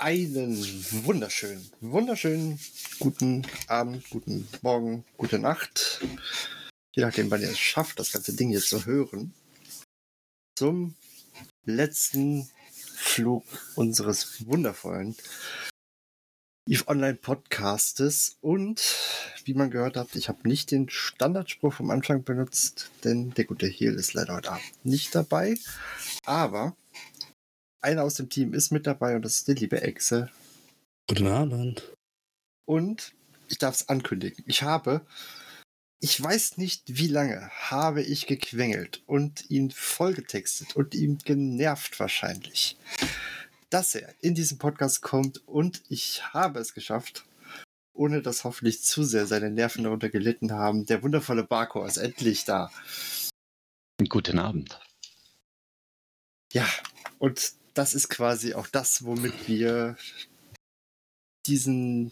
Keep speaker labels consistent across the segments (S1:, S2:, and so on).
S1: Einen wunderschönen, wunderschönen guten Abend, guten Morgen, gute Nacht. Je nachdem, wann ihr es schafft, das ganze Ding hier zu hören. Zum letzten Flug unseres wundervollen EVE Online Podcastes. Und wie man gehört hat, ich habe nicht den Standardspruch vom Anfang benutzt, denn der gute Heal ist leider heute Abend nicht dabei. Aber einer aus dem Team ist mit dabei und das ist der liebe Exe.
S2: Guten Abend.
S1: Und ich darf es ankündigen. Ich habe, ich weiß nicht wie lange, habe ich gequengelt und ihn vollgetextet und ihm genervt wahrscheinlich, dass er in diesen Podcast kommt und ich habe es geschafft, ohne dass hoffentlich zu sehr seine Nerven darunter gelitten haben. Der wundervolle Barco ist endlich da.
S3: Guten Abend.
S1: Ja, und das ist quasi auch das, womit wir diesen,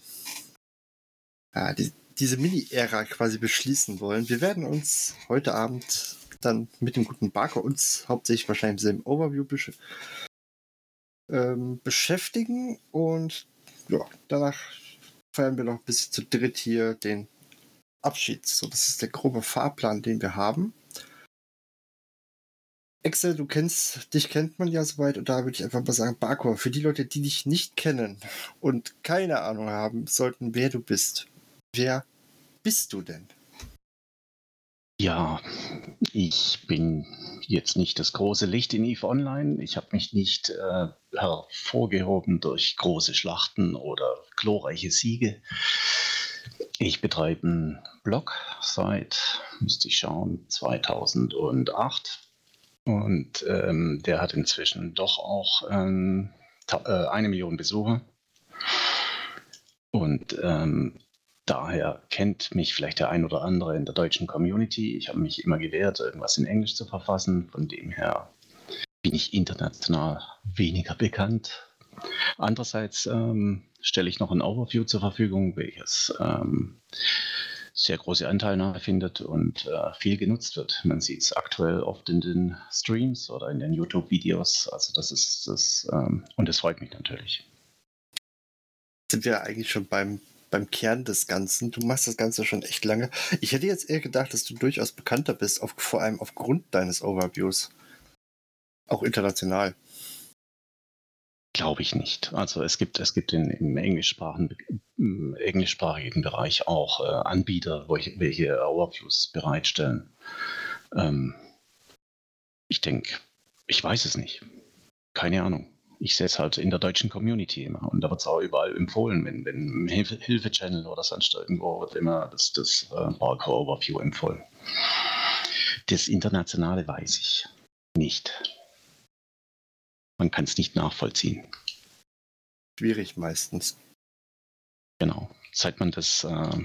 S1: ja, die, diese Mini-Ära quasi beschließen wollen. Wir werden uns heute Abend dann mit dem guten Barker uns hauptsächlich wahrscheinlich im Overview besch ähm, beschäftigen und ja, danach feiern wir noch bisschen zu dritt hier den Abschied. So, das ist der grobe Fahrplan, den wir haben. Excel, du kennst, dich kennt man ja soweit und da würde ich einfach mal sagen, Barkor, für die Leute, die dich nicht kennen und keine Ahnung haben sollten, wer du bist, wer bist du denn?
S3: Ja, ich bin jetzt nicht das große Licht in EVE Online. Ich habe mich nicht äh, hervorgehoben durch große Schlachten oder glorreiche Siege. Ich betreibe einen Blog seit, müsste ich schauen, 2008 und ähm, der hat inzwischen doch auch ähm, äh, eine Million Besucher. Und ähm, daher kennt mich vielleicht der ein oder andere in der deutschen Community. Ich habe mich immer gewehrt, irgendwas in Englisch zu verfassen. Von dem her bin ich international weniger bekannt. Andererseits ähm, stelle ich noch ein Overview zur Verfügung, welches ähm, sehr große Anteilnahme findet und äh, viel genutzt wird. Man sieht es aktuell oft in den Streams oder in den YouTube-Videos. Also das ist das, ähm, und das freut mich natürlich.
S1: Sind wir eigentlich schon beim, beim Kern des Ganzen? Du machst das Ganze schon echt lange. Ich hätte jetzt eher gedacht, dass du durchaus bekannter bist, auf, vor allem aufgrund deines Overviews. Auch international.
S3: Glaube ich nicht. Also es gibt, es gibt in, im englischsprachigen, im englischsprachigen Bereich auch äh, Anbieter, welche, Overviews bereitstellen. Ähm, ich denke, ich weiß es nicht. Keine Ahnung. Ich sehe es halt in der deutschen Community immer. Und da wird es auch überall empfohlen, wenn, wenn Hilfe-Channel oder sonst irgendwo wird immer das, das äh, Barcode Overview empfohlen. Das Internationale weiß ich nicht. Man kann es nicht nachvollziehen.
S1: Schwierig meistens.
S3: Genau. Seit man das äh,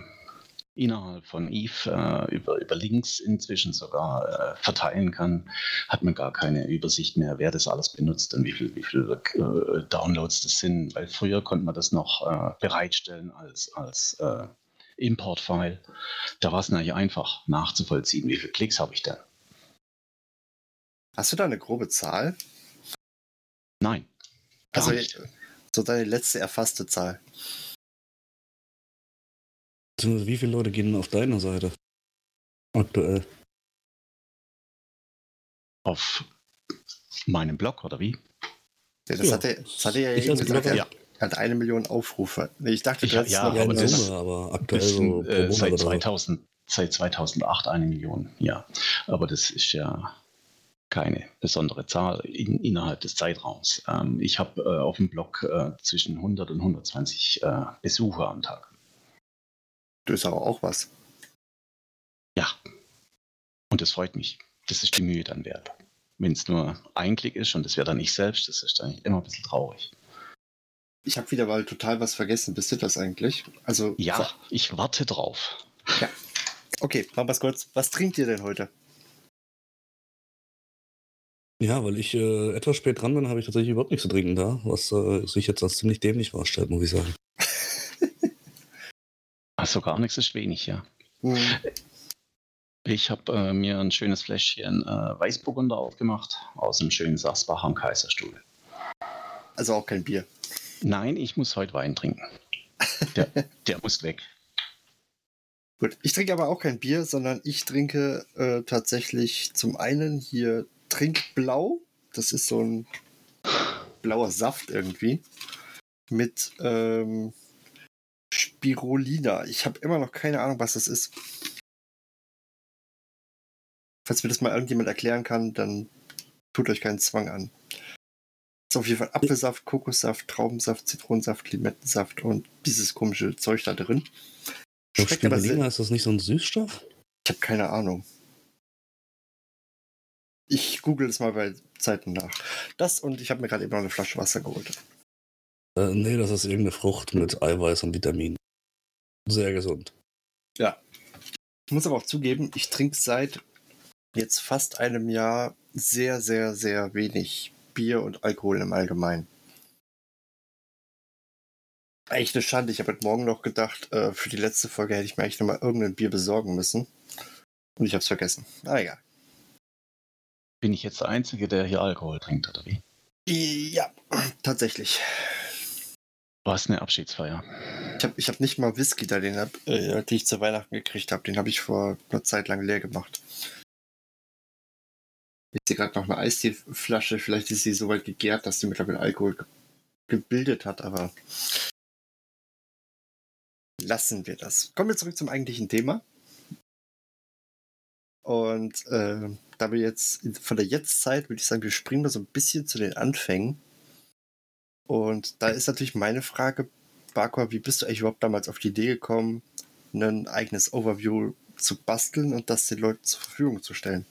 S3: innerhalb von Eve äh, über, über Links inzwischen sogar äh, verteilen kann, hat man gar keine Übersicht mehr, wer das alles benutzt und wie viele wie viel, äh, Downloads das sind. Weil früher konnte man das noch äh, bereitstellen als, als äh, Importfile. Da war es natürlich einfach nachzuvollziehen, wie viele Klicks habe ich denn.
S1: Hast du da eine grobe Zahl?
S3: Nein.
S1: Also nicht. so deine letzte erfasste Zahl.
S2: Wie viele Leute gehen auf deiner Seite? Aktuell.
S3: Auf meinem Blog oder wie?
S1: Ja, das, ja. Hatte, das hatte ja
S2: ich
S1: eben gesagt,
S2: Blogger,
S1: ja. er hat eine Million Aufrufe. Ich dachte,
S3: ich, ja,
S2: ja,
S3: aber,
S2: aber,
S3: das,
S2: Summe, aber aktuell
S3: das
S2: so
S3: äh, seit 2000, seit 2008 eine Million, ja. Aber das ist ja keine besondere Zahl in, innerhalb des Zeitraums. Ähm, ich habe äh, auf dem Blog äh, zwischen 100 und 120 äh, Besucher am Tag.
S1: Das ist aber auch was.
S3: Ja. Und das freut mich. das ist die Mühe dann wert. Wenn es nur ein Klick ist und das wäre dann ich selbst, das ist dann immer ein bisschen traurig.
S1: Ich habe wieder mal total was vergessen. Bist du das eigentlich? Also
S3: Ja, ich warte drauf.
S1: Ja. Okay, machen wir es kurz. Was trinkt ihr denn heute?
S2: Ja, weil ich äh, etwas spät dran bin, habe ich tatsächlich überhaupt nichts zu trinken da, was äh, sich jetzt als ziemlich dämlich darstellt, muss ich sagen.
S3: Also gar nichts ist wenig, ja.
S1: Hm,
S3: Ich habe äh, mir ein schönes Fläschchen äh, Weißburgunder aufgemacht aus dem schönen Sachsbacher am Kaiserstuhl.
S1: Also auch kein Bier.
S3: Nein, ich muss heute Wein trinken. Der, der muss weg.
S1: Gut, ich trinke aber auch kein Bier, sondern ich trinke äh, tatsächlich zum einen hier Trinkblau. Das ist so ein blauer Saft irgendwie. Mit ähm, Spirulina. Ich habe immer noch keine Ahnung, was das ist. Falls mir das mal irgendjemand erklären kann, dann tut euch keinen Zwang an. Ist auf jeden Fall Apfelsaft, Kokossaft, Traubensaft, Zitronensaft, Limettensaft und dieses komische Zeug da drin.
S2: Spirulina, ist das nicht so ein Süßstoff?
S1: Ich habe keine Ahnung. Ich google es mal bei Zeiten nach. Das und ich habe mir gerade eben noch eine Flasche Wasser geholt.
S2: Äh, nee, das ist irgendeine Frucht mit Eiweiß und Vitaminen. Sehr gesund.
S1: Ich muss aber auch zugeben, ich trinke seit jetzt fast einem Jahr sehr, sehr, sehr wenig Bier und Alkohol im Allgemeinen. Echt eine Schande. Ich habe heute Morgen noch gedacht, äh, für die letzte Folge hätte ich mir eigentlich nochmal irgendein Bier besorgen müssen. Und ich habe es vergessen. Ah, egal.
S3: Bin ich jetzt der Einzige, der hier Alkohol trinkt, oder wie?
S1: Ja, tatsächlich.
S3: Was eine Abschiedsfeier.
S1: Ich habe ich hab nicht mal Whisky da, den, hab, äh, den ich zu Weihnachten gekriegt habe. Den habe ich vor einer Zeit lang leer gemacht. Ich sehe gerade noch eine Eisteeflasche. Vielleicht ist sie so weit gegärt, dass sie mittlerweile Alkohol ge gebildet hat, aber lassen wir das. Kommen wir zurück zum eigentlichen Thema. Und äh, da wir jetzt von der Jetztzeit, würde ich sagen, wir springen mal so ein bisschen zu den Anfängen. Und da ist natürlich meine Frage, Barkor, wie bist du eigentlich überhaupt damals auf die Idee gekommen, ein eigenes Overview zu basteln und das den Leuten zur Verfügung zu stellen?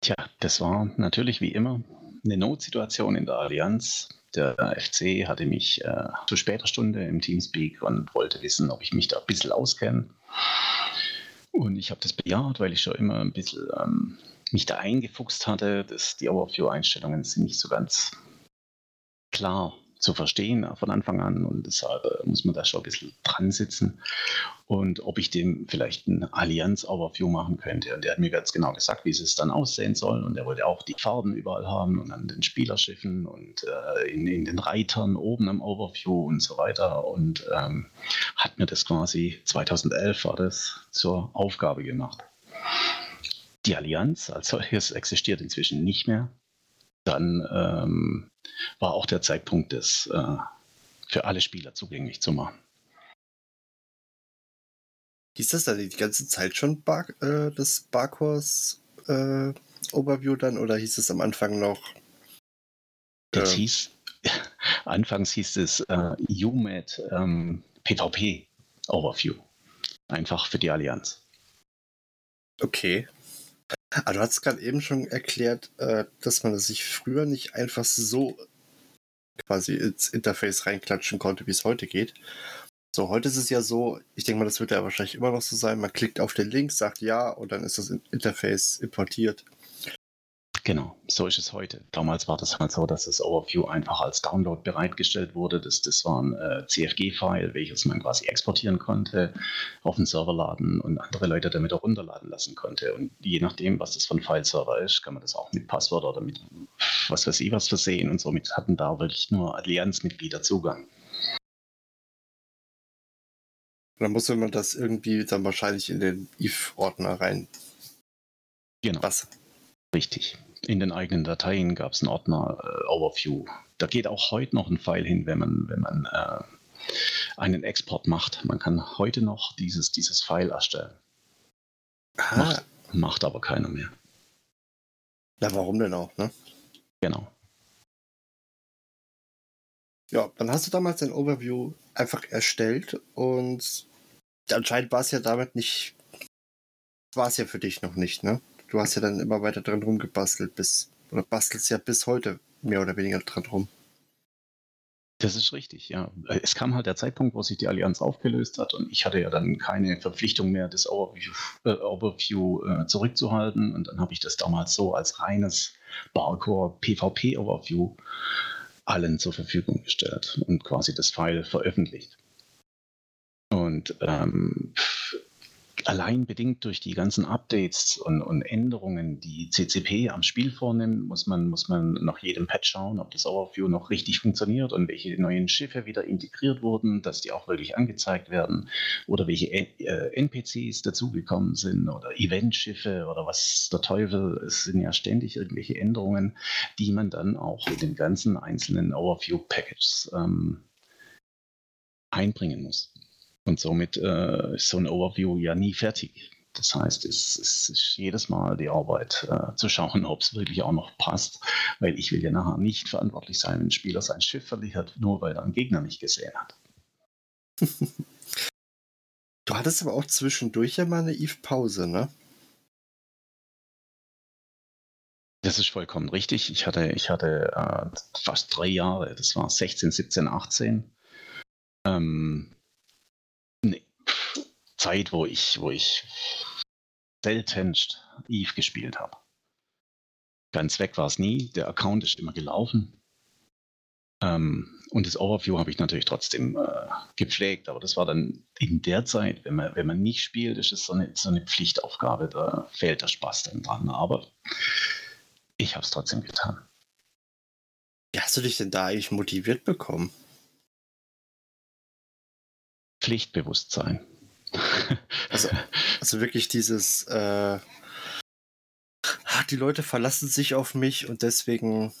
S3: Tja, das war natürlich wie immer eine Notsituation in der Allianz. Der FC hatte mich äh, zu später Stunde im Teamspeak und wollte wissen, ob ich mich da ein bisschen auskenne. Und ich habe das bejaht, weil ich schon immer ein bisschen ähm, mich da eingefuchst hatte. dass die Overview-Einstellungen sind nicht so ganz klar zu verstehen von Anfang an und deshalb äh, muss man da schon ein bisschen dran sitzen. Und ob ich dem vielleicht ein Allianz-Overview machen könnte. Und der hat mir ganz genau gesagt, wie es dann aussehen soll. Und er wollte auch die Farben überall haben und an den Spielerschiffen und äh, in, in den Reitern oben am Overview und so weiter. Und ähm, hat mir das quasi 2011 war das zur Aufgabe gemacht. Die Allianz als solches existiert inzwischen nicht mehr. Dann ähm, war auch der Zeitpunkt, das äh, für alle Spieler zugänglich zu machen.
S1: Hieß das dann die ganze Zeit schon Bar äh, das Barkors äh, Overview dann oder hieß es am Anfang noch?
S3: Das
S1: äh,
S3: hieß, anfangs hieß es äh, UMAD ähm, PvP Overview. Einfach für die Allianz.
S1: Okay. Aber du hast gerade eben schon erklärt, äh, dass man sich früher nicht einfach so quasi ins Interface reinklatschen konnte, wie es heute geht. So, heute ist es ja so, ich denke mal, das wird ja wahrscheinlich immer noch so sein, man klickt auf den Link, sagt ja und dann ist das Interface importiert.
S3: Genau, so ist es heute. Damals war das halt so, dass das Overview einfach als Download bereitgestellt wurde. Das, das war ein äh, CFG-File, welches man quasi exportieren konnte, auf den Server laden und andere Leute damit auch runterladen lassen konnte. Und je nachdem, was das für ein File-Server ist, kann man das auch mit Passwort oder mit was weiß ich was versehen. Und somit hatten da wirklich nur Allianzmitglieder Zugang.
S1: Dann musste man das irgendwie dann wahrscheinlich in den if-Ordner rein.
S3: Genau.
S1: Was?
S3: Richtig. In den eigenen Dateien gab es einen Ordner äh, Overview. Da geht auch heute noch ein File hin, wenn man, wenn man äh, einen Export macht. Man kann heute noch dieses, dieses File erstellen. Macht, macht aber keiner mehr.
S1: na warum denn auch, ne?
S3: Genau.
S1: Ja, dann hast du damals ein Overview einfach erstellt und anscheinend war es ja damit nicht, war es ja für dich noch nicht, ne? Du hast ja dann immer weiter dran rumgebastelt, bis, oder bastelst ja bis heute mehr oder weniger dran rum.
S3: Das ist richtig, ja. Es kam halt der Zeitpunkt, wo sich die Allianz aufgelöst hat und ich hatte ja dann keine Verpflichtung mehr, das Overview, äh, Overview äh, zurückzuhalten. Und dann habe ich das damals so als reines Barcore PvP Overview allen zur Verfügung gestellt und quasi das File veröffentlicht. Und ähm, allein bedingt durch die ganzen Updates und, und, Änderungen, die CCP am Spiel vornimmt, muss man, muss man nach jedem Patch schauen, ob das Overview noch richtig funktioniert und welche neuen Schiffe wieder integriert wurden, dass die auch wirklich angezeigt werden oder welche äh, NPCs dazugekommen sind oder Eventschiffe oder was der Teufel. Es sind ja ständig irgendwelche Änderungen, die man dann auch in den ganzen einzelnen Overview-Packages ähm, einbringen muss. Und somit äh, ist so ein Overview ja nie fertig. Das heißt, es, es ist jedes Mal die Arbeit äh, zu schauen, ob es wirklich auch noch passt, weil ich will ja nachher nicht verantwortlich sein, wenn ein Spieler sein Schiff verliert, nur weil er einen Gegner nicht gesehen hat.
S1: du hattest aber auch zwischendurch ja mal eine Eve-Pause, ne?
S3: Das ist vollkommen richtig. Ich hatte, ich hatte äh, fast drei Jahre, das war 16, 17, 18. Ähm, Zeit, wo ich, wo ich seltenst Eve gespielt habe. Ganz weg war es nie. Der Account ist immer gelaufen. Ähm, und das Overview habe ich natürlich trotzdem äh, gepflegt, aber das war dann in der Zeit, wenn man, wenn man nicht spielt, ist es so eine, so eine Pflichtaufgabe, da fehlt der Spaß dann dran. Aber ich habe es trotzdem getan.
S1: Wie hast du dich denn da eigentlich motiviert bekommen?
S3: Pflichtbewusstsein.
S1: Also, also wirklich dieses, äh, die Leute verlassen sich auf mich und deswegen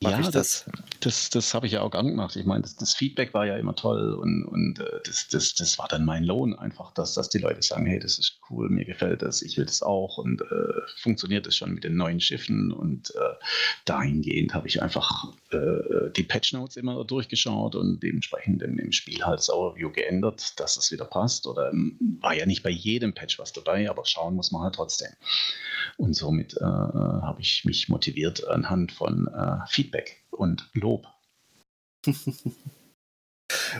S3: ja, ich das. Das, das, das habe ich ja auch gern gemacht. Ich meine, das, das, Feedback war ja immer toll und, und äh, das, das, das war dann mein Lohn einfach, dass, dass die Leute sagen, hey, das ist cool, mir gefällt das, ich will das auch und äh, funktioniert das schon mit den neuen Schiffen und äh, dahingehend habe ich einfach äh, die Patch Notes immer durchgeschaut und dementsprechend im, im Spiel halt das Overview geändert, dass es wieder passt oder ähm, war ja nicht bei jedem Patch was dabei, aber schauen muss man halt trotzdem. Und somit äh, habe ich mich motiviert anhand von äh, Feedback und Lob.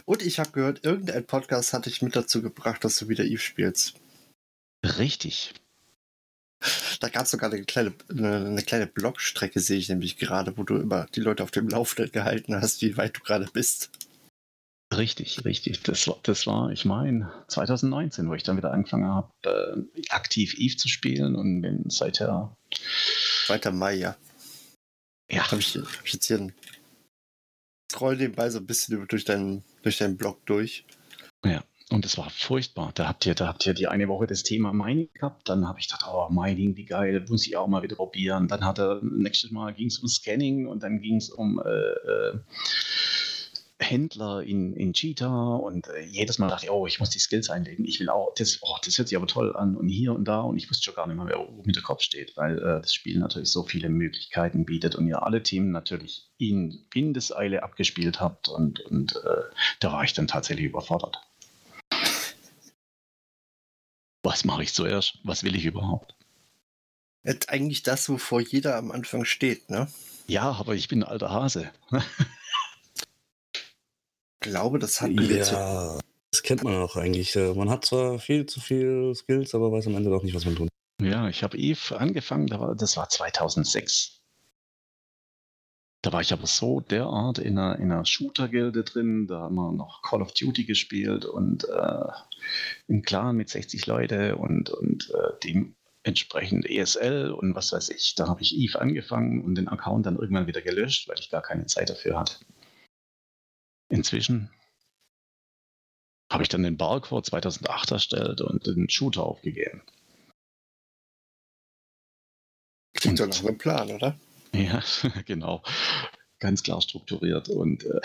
S1: und ich habe gehört, irgendein Podcast hat dich mit dazu gebracht, dass du wieder Eve spielst.
S3: Richtig.
S1: Da gab es sogar eine kleine, eine, eine kleine Blogstrecke, sehe ich nämlich gerade, wo du immer die Leute auf dem Laufenden gehalten hast, wie weit du gerade bist.
S3: Richtig, richtig. Das war, das war ich meine, 2019, wo ich dann wieder angefangen habe, äh, aktiv Eve zu spielen und bin seither.
S1: 2. Mai, ja. Ja. Habe ich, hab ich jetzt hier einen Scroll nebenbei so ein bisschen durch deinen, durch deinen Blog durch.
S3: Ja. Und es war furchtbar. Da habt ihr, da habt ihr die eine Woche das Thema Mining gehabt. Dann habe ich gedacht, oh, Mining, wie geil, muss ich auch mal wieder probieren. Dann hat er, nächstes Mal ging es um Scanning und dann ging es um äh, äh, Händler in, in Cheetah und äh, jedes Mal dachte ich, oh, ich muss die Skills einlegen. Ich will auch, das, oh, das hört sich aber toll an und hier und da und ich wusste schon gar nicht mehr, wo mit der Kopf steht, weil äh, das Spiel natürlich so viele Möglichkeiten bietet und ihr alle Themen natürlich in Windeseile abgespielt habt und, und äh, da war ich dann tatsächlich überfordert. Was mache ich zuerst? Was will ich überhaupt?
S1: Eigentlich das, wovor jeder am Anfang steht, ne?
S3: Ja, aber ich bin ein alter Hase.
S1: glaube, das hatten wir
S2: ja, das kennt man auch eigentlich. Äh, man hat zwar viel zu viel Skills, aber weiß am Ende doch nicht, was man tut.
S3: Ja, ich habe Eve angefangen, das war 2006. Da war ich aber so derart in einer, in einer Shooter-Gilde drin, da haben wir noch Call of Duty gespielt und äh, im Clan mit 60 Leute und, und äh, dementsprechend ESL und was weiß ich. Da habe ich Eve angefangen und den Account dann irgendwann wieder gelöscht, weil ich gar keine Zeit dafür hatte. Inzwischen habe ich dann den Barcore 2008 erstellt und den Shooter aufgegeben.
S1: Klingt doch nach einem Plan, oder?
S3: Ja, genau. Ganz klar strukturiert. Und, äh,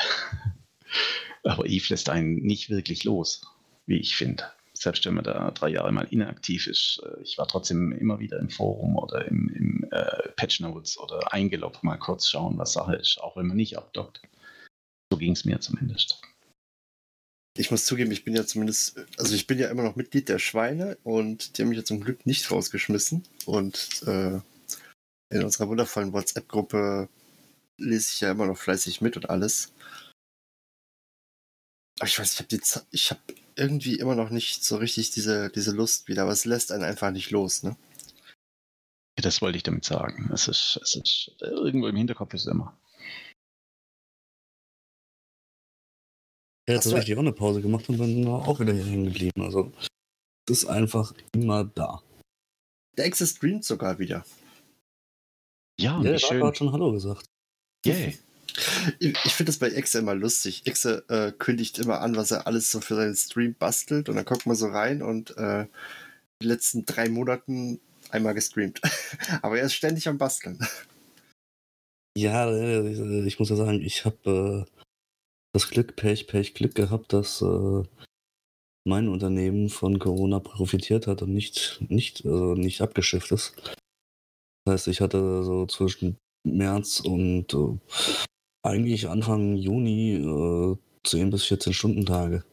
S3: aber Eve lässt einen nicht wirklich los, wie ich finde. Selbst wenn man da drei Jahre mal inaktiv ist. Äh, ich war trotzdem immer wieder im Forum oder im, im äh, Patch Notes oder eingeloggt, mal kurz schauen, was Sache ist, auch wenn man nicht abdockt. Ging es mir zumindest.
S1: ich muss zugeben, ich bin ja zumindest, also ich bin ja immer noch Mitglied der Schweine und die haben mich ja zum Glück nicht rausgeschmissen. Und äh, in unserer wundervollen WhatsApp-Gruppe lese ich ja immer noch fleißig mit und alles. Aber ich weiß, ich habe ich habe irgendwie immer noch nicht so richtig diese, diese Lust wieder, aber es lässt einen einfach nicht los, ne?
S3: Das wollte ich damit sagen. Es ist, es ist irgendwo im Hinterkopf ist immer.
S2: Ja, jetzt habe ich auch eine Pause gemacht und dann auch wieder hier hängen geblieben. Also, es ist einfach immer da.
S1: Der Exe streamt sogar wieder.
S2: Ja, ja der schön. hat schon Hallo gesagt.
S1: Yay. Ich, ich finde das bei Exe immer lustig. Exe äh, kündigt immer an, was er alles so für seinen Stream bastelt und dann kommt man so rein und äh, die letzten drei Monaten einmal gestreamt. Aber er ist ständig am Basteln.
S2: Ja, äh, ich muss ja sagen, ich habe äh, das Glück, Pech, Pech, Glück gehabt, dass äh, mein Unternehmen von Corona profitiert hat und nicht, nicht, also nicht abgeschifft ist. Das heißt, ich hatte so zwischen März und äh, eigentlich Anfang Juni äh, 10 bis 14 Stunden Tage.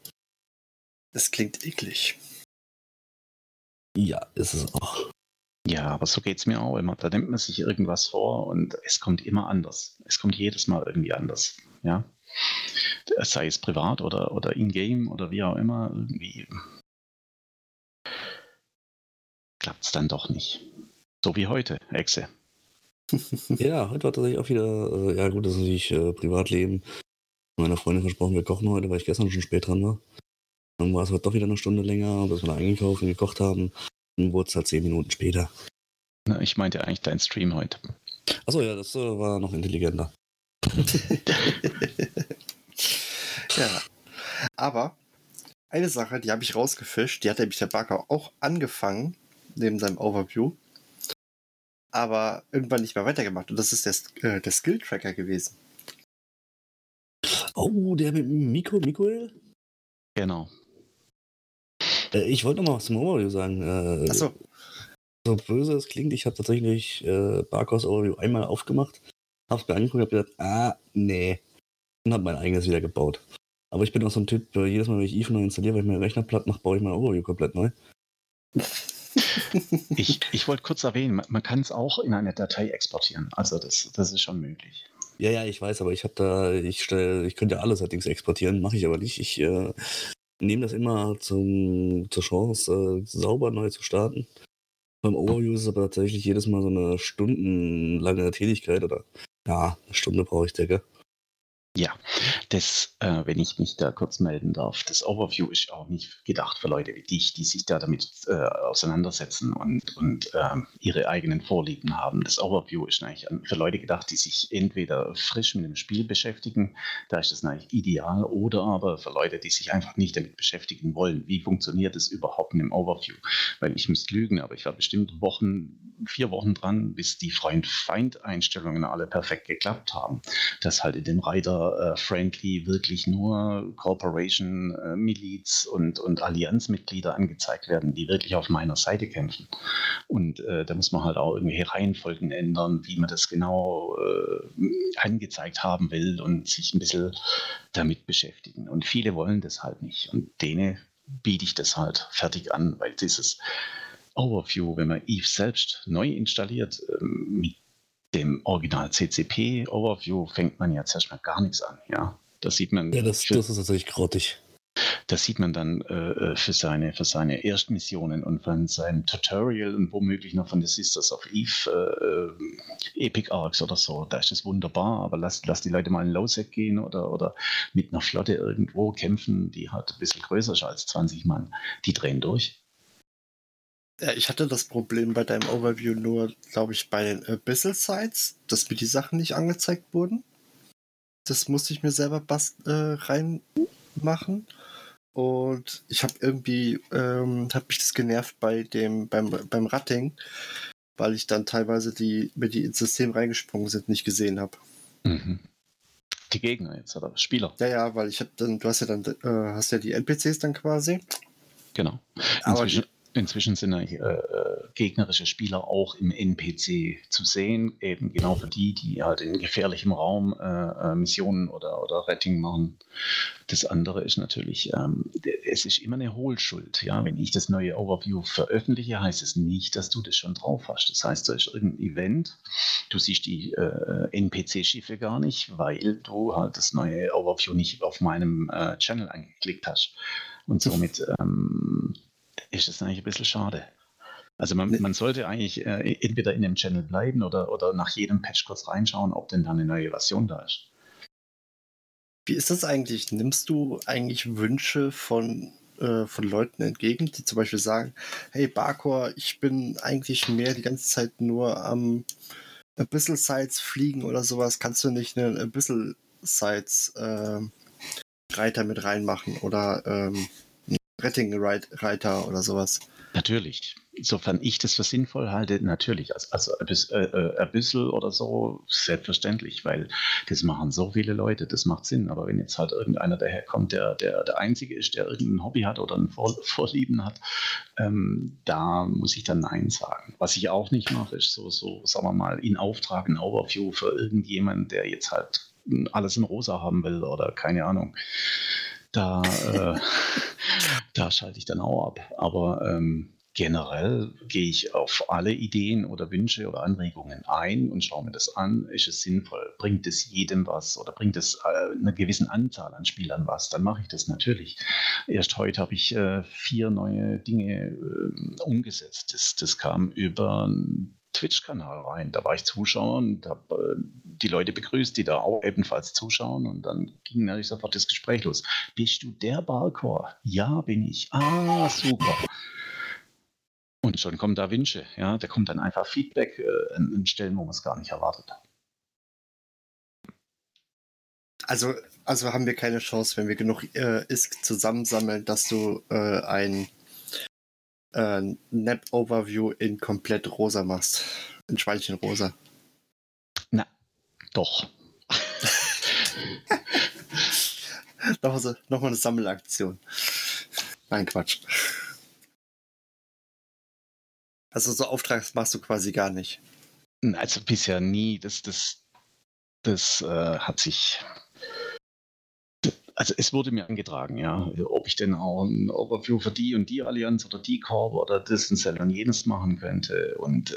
S1: Das klingt eklig.
S2: Ja, ist es auch.
S3: Ja, aber so geht es mir auch immer. Da nimmt man sich irgendwas vor und es kommt immer anders. Es kommt jedes Mal irgendwie anders. Ja sei es privat oder, oder in-game oder wie auch immer, irgendwie klappt es dann doch nicht. So wie heute, Exe.
S2: ja, heute war tatsächlich auch wieder, äh, ja gut, das ist natürlich äh, Privatleben. Meiner Freundin versprochen, wir kochen heute, weil ich gestern schon spät dran war. Dann war es heute doch wieder eine Stunde länger, bis wir da eingekauft und gekocht haben. Dann wurde es halt zehn Minuten später.
S3: Na, ich meinte eigentlich dein Stream heute.
S2: Achso, ja, das äh, war noch intelligenter.
S1: Ja. Aber eine Sache, die habe ich rausgefischt, die hat nämlich der Barker auch angefangen, neben seinem Overview, aber irgendwann nicht mehr weitergemacht. Und das ist der, äh, der Skill-Tracker gewesen.
S2: Oh, der mit Miko, Mikoel?
S3: Genau.
S2: Äh, ich wollte noch mal was zum Overview sagen. Äh,
S1: Achso.
S2: So böse es klingt, ich habe tatsächlich äh, Barkers Overview einmal aufgemacht, hab's mir angeguckt und hab gedacht, ah, nee. Und hab mein eigenes wieder gebaut. Aber ich bin auch so ein Typ, jedes Mal, wenn ich Eve neu installiere, weil ich meinen Rechner platt mache, baue ich mein Overview komplett neu.
S3: ich ich wollte kurz erwähnen, man, man kann es auch in eine Datei exportieren. Also das, das ist schon möglich.
S2: Ja, ja, ich weiß, aber ich habe da, ich stelle, ich könnte ja alle Settings exportieren, mache ich aber nicht. Ich äh, nehme das immer zum, zur Chance, äh, sauber neu zu starten. Beim Overview ist es aber tatsächlich jedes Mal so eine stundenlange Tätigkeit oder ja, eine Stunde brauche ich, denke.
S3: Ja, das, äh, wenn ich mich da kurz melden darf, das Overview ist auch nicht gedacht für Leute wie dich, die sich da damit äh, auseinandersetzen und, und äh, ihre eigenen Vorlieben haben. Das Overview ist eigentlich für Leute gedacht, die sich entweder frisch mit dem Spiel beschäftigen, da ist das eigentlich ideal, oder aber für Leute, die sich einfach nicht damit beschäftigen wollen. Wie funktioniert es überhaupt in dem Overview? Weil ich müsste lügen, aber ich war bestimmt Wochen, vier Wochen dran, bis die Freund-Feind-Einstellungen alle perfekt geklappt haben. Das halt in dem Reiter äh, Friendly wirklich nur Corporation, äh, Miliz und, und Allianzmitglieder angezeigt werden, die wirklich auf meiner Seite kämpfen. Und äh, da muss man halt auch irgendwelche Reihenfolgen ändern, wie man das genau äh, angezeigt haben will und sich ein bisschen damit beschäftigen. Und viele wollen das halt nicht. Und denen biete ich das halt fertig an, weil dieses Overview, wenn man Eve selbst neu installiert, ähm, mit dem Original CCP Overview fängt man jetzt erstmal gar nichts an. Ja, das sieht man.
S2: Ja, das, für, das ist tatsächlich grottig.
S3: Das sieht man dann äh, äh, für, seine, für seine Erstmissionen und von seinem Tutorial und womöglich noch von The Sisters of Eve äh, äh, Epic Arcs oder so. Da ist es wunderbar, aber lass, lass die Leute mal in Lowsec gehen oder, oder mit einer Flotte irgendwo kämpfen, die halt ein bisschen größer ist als 20 Mann. Die drehen durch.
S1: Ja, ich hatte das Problem bei deinem Overview nur, glaube ich, bei den Abyssal Sites, dass mir die Sachen nicht angezeigt wurden. Das musste ich mir selber äh, reinmachen. Und ich habe irgendwie, ähm, habe mich das genervt bei dem, beim, beim Ratting, weil ich dann teilweise die, wenn die ins System reingesprungen sind, nicht gesehen habe.
S3: Mhm. Die Gegner jetzt, oder Spieler?
S1: Ja, ja, weil ich habe dann, du hast ja dann, äh, hast ja die NPCs dann quasi.
S3: Genau.
S1: Aber die,
S3: Inzwischen sind äh, äh, gegnerische Spieler auch im NPC zu sehen, eben genau für die, die halt in gefährlichem Raum äh, äh, Missionen oder, oder Retting machen. Das andere ist natürlich, ähm, es ist immer eine Hohlschuld. Ja? Wenn ich das neue Overview veröffentliche, heißt es nicht, dass du das schon drauf hast. Das heißt, da ist irgendein Event, du siehst die äh, NPC-Schiffe gar nicht, weil du halt das neue Overview nicht auf meinem äh, Channel angeklickt hast. Und somit ähm, ist es eigentlich ein bisschen schade. Also man, man sollte eigentlich äh, entweder in dem Channel bleiben oder, oder nach jedem Patch kurz reinschauen, ob denn da eine neue Version da ist.
S1: Wie ist das eigentlich? Nimmst du eigentlich Wünsche von, äh, von Leuten entgegen, die zum Beispiel sagen, hey Barkor, ich bin eigentlich mehr die ganze Zeit nur am Abyssal Sites fliegen oder sowas. Kannst du nicht einen Abyssal Sites äh, Reiter mit reinmachen oder ähm, Retting-Reiter oder sowas.
S3: Natürlich. Insofern ich das für sinnvoll halte, natürlich. Also, also ein bisschen oder so, selbstverständlich, weil das machen so viele Leute, das macht Sinn. Aber wenn jetzt halt irgendeiner daherkommt, der, der der Einzige ist, der irgendein Hobby hat oder ein Vor Vorlieben hat, ähm, da muss ich dann Nein sagen. Was ich auch nicht mache, ist so, so, sagen wir mal, in Auftrag ein Overview für irgendjemanden, der jetzt halt alles in rosa haben will oder keine Ahnung da, äh, da schalte ich dann auch ab. Aber ähm, generell gehe ich auf alle Ideen oder Wünsche oder Anregungen ein und schaue mir das an. Ist es sinnvoll? Bringt es jedem was oder bringt es äh, einer gewissen Anzahl an Spielern was? Dann mache ich das natürlich. Erst heute habe ich äh, vier neue Dinge äh, umgesetzt. Das, das kam über Twitch-Kanal rein. Da war ich Zuschauer und habe äh, die Leute begrüßt, die da auch ebenfalls zuschauen. Und dann ging natürlich sofort das Gespräch los. Bist du der Barkor? Ja, bin ich. Ah, super. Und schon kommen da Wünsche. Ja, da kommt dann einfach Feedback äh, an Stellen, wo man es gar nicht erwartet.
S1: Also, also haben wir keine Chance, wenn wir genug äh, ISK zusammensammeln, dass du äh, ein äh, Nap-Overview in komplett rosa machst. In Schweinchenrosa.
S3: Na, doch.
S1: nochmal, so, nochmal eine Sammelaktion. Nein, Quatsch. Also so Auftrags machst du quasi gar nicht.
S3: Also bisher nie. Das, das, das äh, hat sich also es wurde mir angetragen, ja, ob ich denn auch ein Overview für die und die Allianz oder die Corp oder das und Cell und jenes machen könnte. Und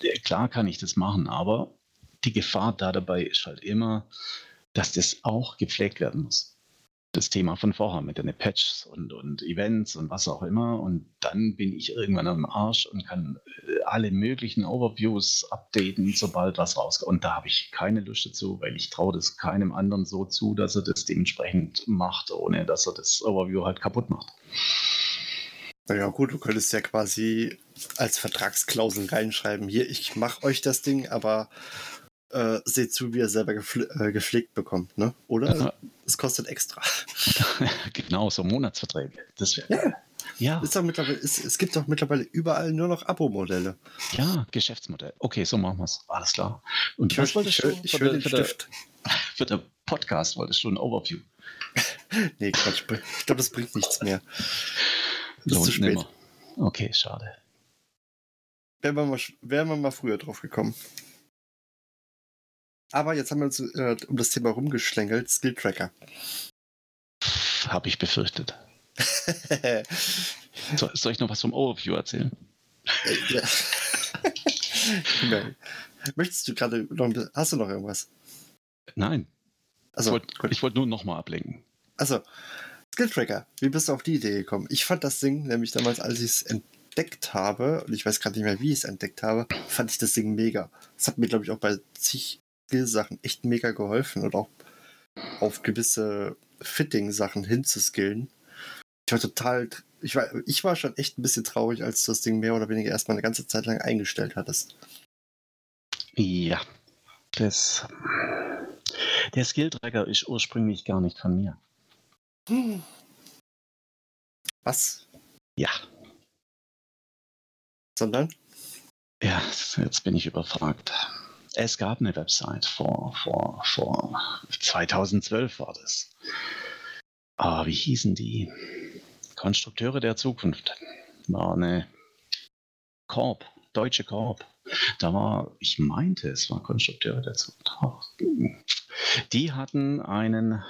S3: äh, klar kann ich das machen, aber die Gefahr da dabei ist halt immer, dass das auch gepflegt werden muss das Thema von vorher mit den Patches und, und Events und was auch immer. Und dann bin ich irgendwann am Arsch und kann äh, alle möglichen Overviews updaten, sobald was rauskommt. Und da habe ich keine Lust dazu, weil ich traue das keinem anderen so zu, dass er das dementsprechend macht, ohne dass er das Overview halt kaputt macht.
S1: Naja, gut, du könntest ja quasi als Vertragsklausel reinschreiben, hier, ich mache euch das Ding, aber äh, seht zu, wie er selber gefl äh, gepflegt bekommt, ne? Oder? Es kostet extra.
S3: genau, so Monatsverträge. Das wäre
S1: ja. Ja. Ist doch mittlerweile, ist, es gibt doch mittlerweile überall nur noch Abo-Modelle.
S3: Ja, Geschäftsmodell. Okay, so machen wir es. Alles klar.
S1: Und ich was wolltest ich, du? Ich höre den Stift.
S3: für den Podcast wolltest du ein Overview.
S1: nee, Quatsch. Ich glaube, das bringt nichts mehr.
S3: Das ist zu spät. Nimmer. Okay, schade.
S1: Wären wir, mal, wären wir mal früher drauf gekommen. Aber jetzt haben wir uns äh, um das Thema rumgeschlängelt, Skill Tracker.
S3: Habe ich befürchtet. so, soll ich noch was vom Overview erzählen? Äh, ja.
S1: Nein. Möchtest du gerade noch, hast du noch irgendwas?
S3: Nein. Also, ich wollte wollt nur nochmal ablenken.
S1: Also, Skill Tracker, wie bist du auf die Idee gekommen? Ich fand das Ding nämlich damals, als ich es entdeckt habe, und ich weiß gerade nicht mehr, wie ich es entdeckt habe, fand ich das Ding mega. Das hat mir, glaube ich, auch bei zig Skill-Sachen echt mega geholfen und auch auf gewisse Fitting-Sachen hinzuskillen. Ich war total, ich war, ich war schon echt ein bisschen traurig, als du das Ding mehr oder weniger erstmal eine ganze Zeit lang eingestellt hattest.
S3: Ja, das, der Skill-Tracker ist ursprünglich gar nicht von mir. Hm.
S1: Was?
S3: Ja.
S1: Sondern?
S3: Ja, jetzt bin ich überfragt. Es gab eine Website vor, vor, vor 2012 war das. Aber wie hießen die? Konstrukteure der Zukunft. war eine Korb, deutsche Korb. Da war, ich meinte, es war Konstrukteur dazu. Die hatten einen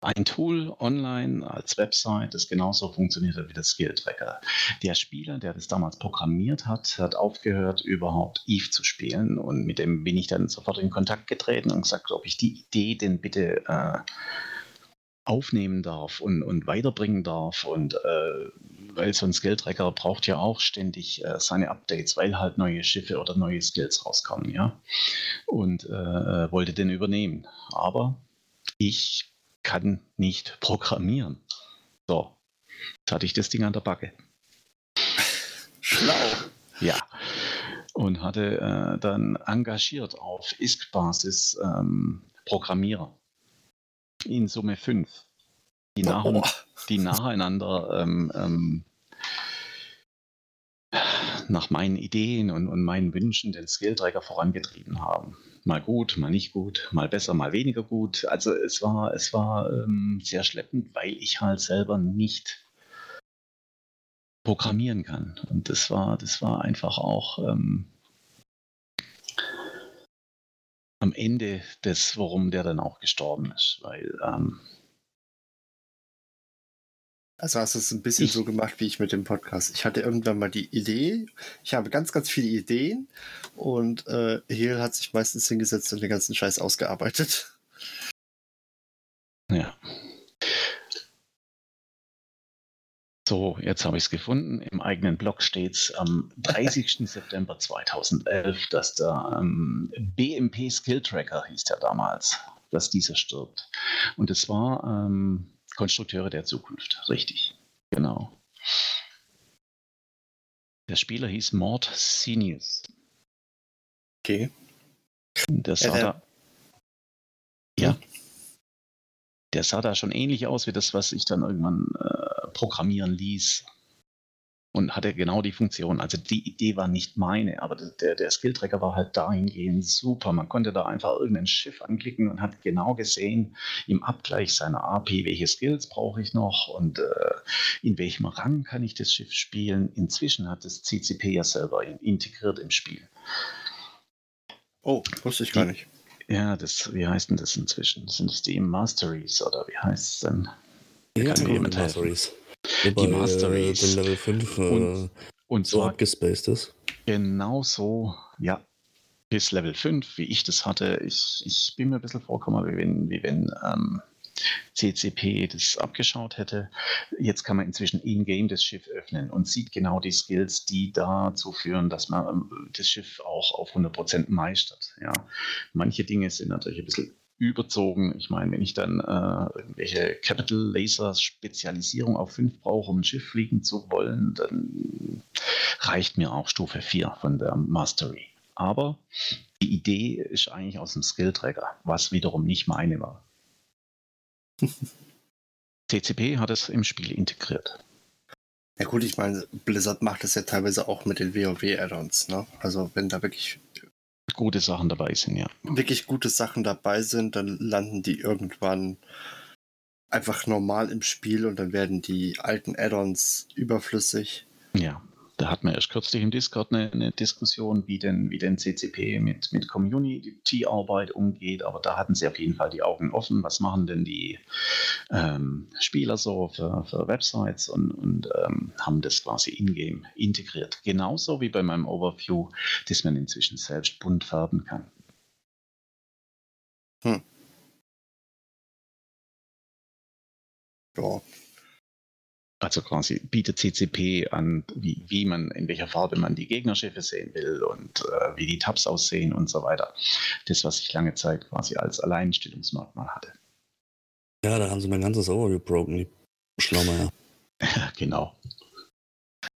S3: ein Tool online als Website, das genauso funktioniert hat wie das Skill Tracker. Der Spieler, der das damals programmiert hat, hat aufgehört, überhaupt Eve zu spielen und mit dem bin ich dann sofort in Kontakt getreten und gesagt, ob ich die Idee denn bitte äh, aufnehmen darf und, und weiterbringen darf und äh, weil so ein Skill-Tracker braucht ja auch ständig äh, seine Updates, weil halt neue Schiffe oder neue Skills rauskommen, ja. Und äh, äh wollte den übernehmen. Aber ich kann nicht programmieren. So, jetzt hatte ich das Ding an der Backe.
S1: Schlau.
S3: Ja. Und hatte äh, dann engagiert auf ISK-Basis ähm, Programmierer. In Summe fünf. Die, nach, oh. die nacheinander ähm, ähm, nach meinen Ideen und, und meinen Wünschen den Skill-Tracker vorangetrieben haben mal gut, mal nicht gut, mal besser, mal weniger gut. Also es war, es war ähm, sehr schleppend, weil ich halt selber nicht programmieren kann. Und das war, das war einfach auch ähm, am Ende des, warum der dann auch gestorben ist, weil ähm,
S1: also hast du es ein bisschen ich, so gemacht wie ich mit dem Podcast. Ich hatte irgendwann mal die Idee, ich habe ganz, ganz viele Ideen und äh, Heel hat sich meistens hingesetzt und den ganzen Scheiß ausgearbeitet.
S3: Ja. So, jetzt habe ich es gefunden. Im eigenen Blog steht es am 30. September 2011, dass der ähm, BMP Skill Tracker hieß der damals, dass dieser stirbt. Und es war ähm, Konstrukteure der Zukunft, richtig. Genau. Der Spieler hieß Mort Senius.
S1: Okay.
S3: Der sah ja, da. Ja. Der sah da schon ähnlich aus wie das, was ich dann irgendwann äh, programmieren ließ und hatte genau die Funktion. Also die Idee war nicht meine, aber der, der Skill-Tracker war halt dahingehend super. Man konnte da einfach irgendein Schiff anklicken und hat genau gesehen im Abgleich seiner AP, welche Skills brauche ich noch und äh, in welchem Rang kann ich das Schiff spielen. Inzwischen hat das CCP ja selber integriert im Spiel.
S1: Oh, wusste ich gar nicht.
S3: Ja, das, wie heißt denn das inzwischen? Sind es die Masteries oder wie heißt es denn?
S2: Ja, jemand Masteries.
S3: Wobei, die Masteries.
S2: Äh, Level 5 äh, und,
S3: und so
S2: abgespaced ist.
S3: Genau so, ja. Bis Level 5, wie ich das hatte. Ich, ich bin mir ein bisschen vorgekommen, wie wenn, wie wenn ähm, CCP das abgeschaut hätte. Jetzt kann man inzwischen in-game das Schiff öffnen und sieht genau die Skills, die dazu führen, dass man ähm, das Schiff auch auf 100% meistert. Ja. Manche Dinge sind natürlich ein bisschen überzogen. Ich meine, wenn ich dann äh, irgendwelche Capital Laser Spezialisierung auf 5 brauche, um ein Schiff fliegen zu wollen, dann reicht mir auch Stufe 4 von der Mastery. Aber die Idee ist eigentlich aus dem Skill-Tracker, was wiederum nicht meine war. TCP hat es im Spiel integriert.
S1: Ja gut, ich meine, Blizzard macht das ja teilweise auch mit den WoW-Add-ons. Ne? Also wenn da wirklich
S3: gute Sachen dabei sind, ja.
S1: Wirklich gute Sachen dabei sind, dann landen die irgendwann einfach normal im Spiel und dann werden die alten Add-ons überflüssig.
S3: Ja, da hat man erst kürzlich im Discord eine, eine, Diskussion, wie denn, wie denn CCP mit, mit Community-Arbeit umgeht, aber da hatten sie auf jeden Fall die Augen offen. Was machen denn die ähm, Spieler so für, für Websites und, und ähm, haben das quasi in-game integriert. Genauso wie bei meinem Overview, das man inzwischen selbst bunt färben kann. Hm. Ja, also quasi bietet CCP an, wie, wie man, in welcher Farbe man die Gegnerschiffe sehen will und äh, wie die Tabs aussehen und so weiter. Das, was ich lange Zeit quasi als Alleinstellungsmerkmal hatte.
S2: Ja, da haben sie mein ganzes Overview broken, die Schlaumeier.
S3: ja, genau.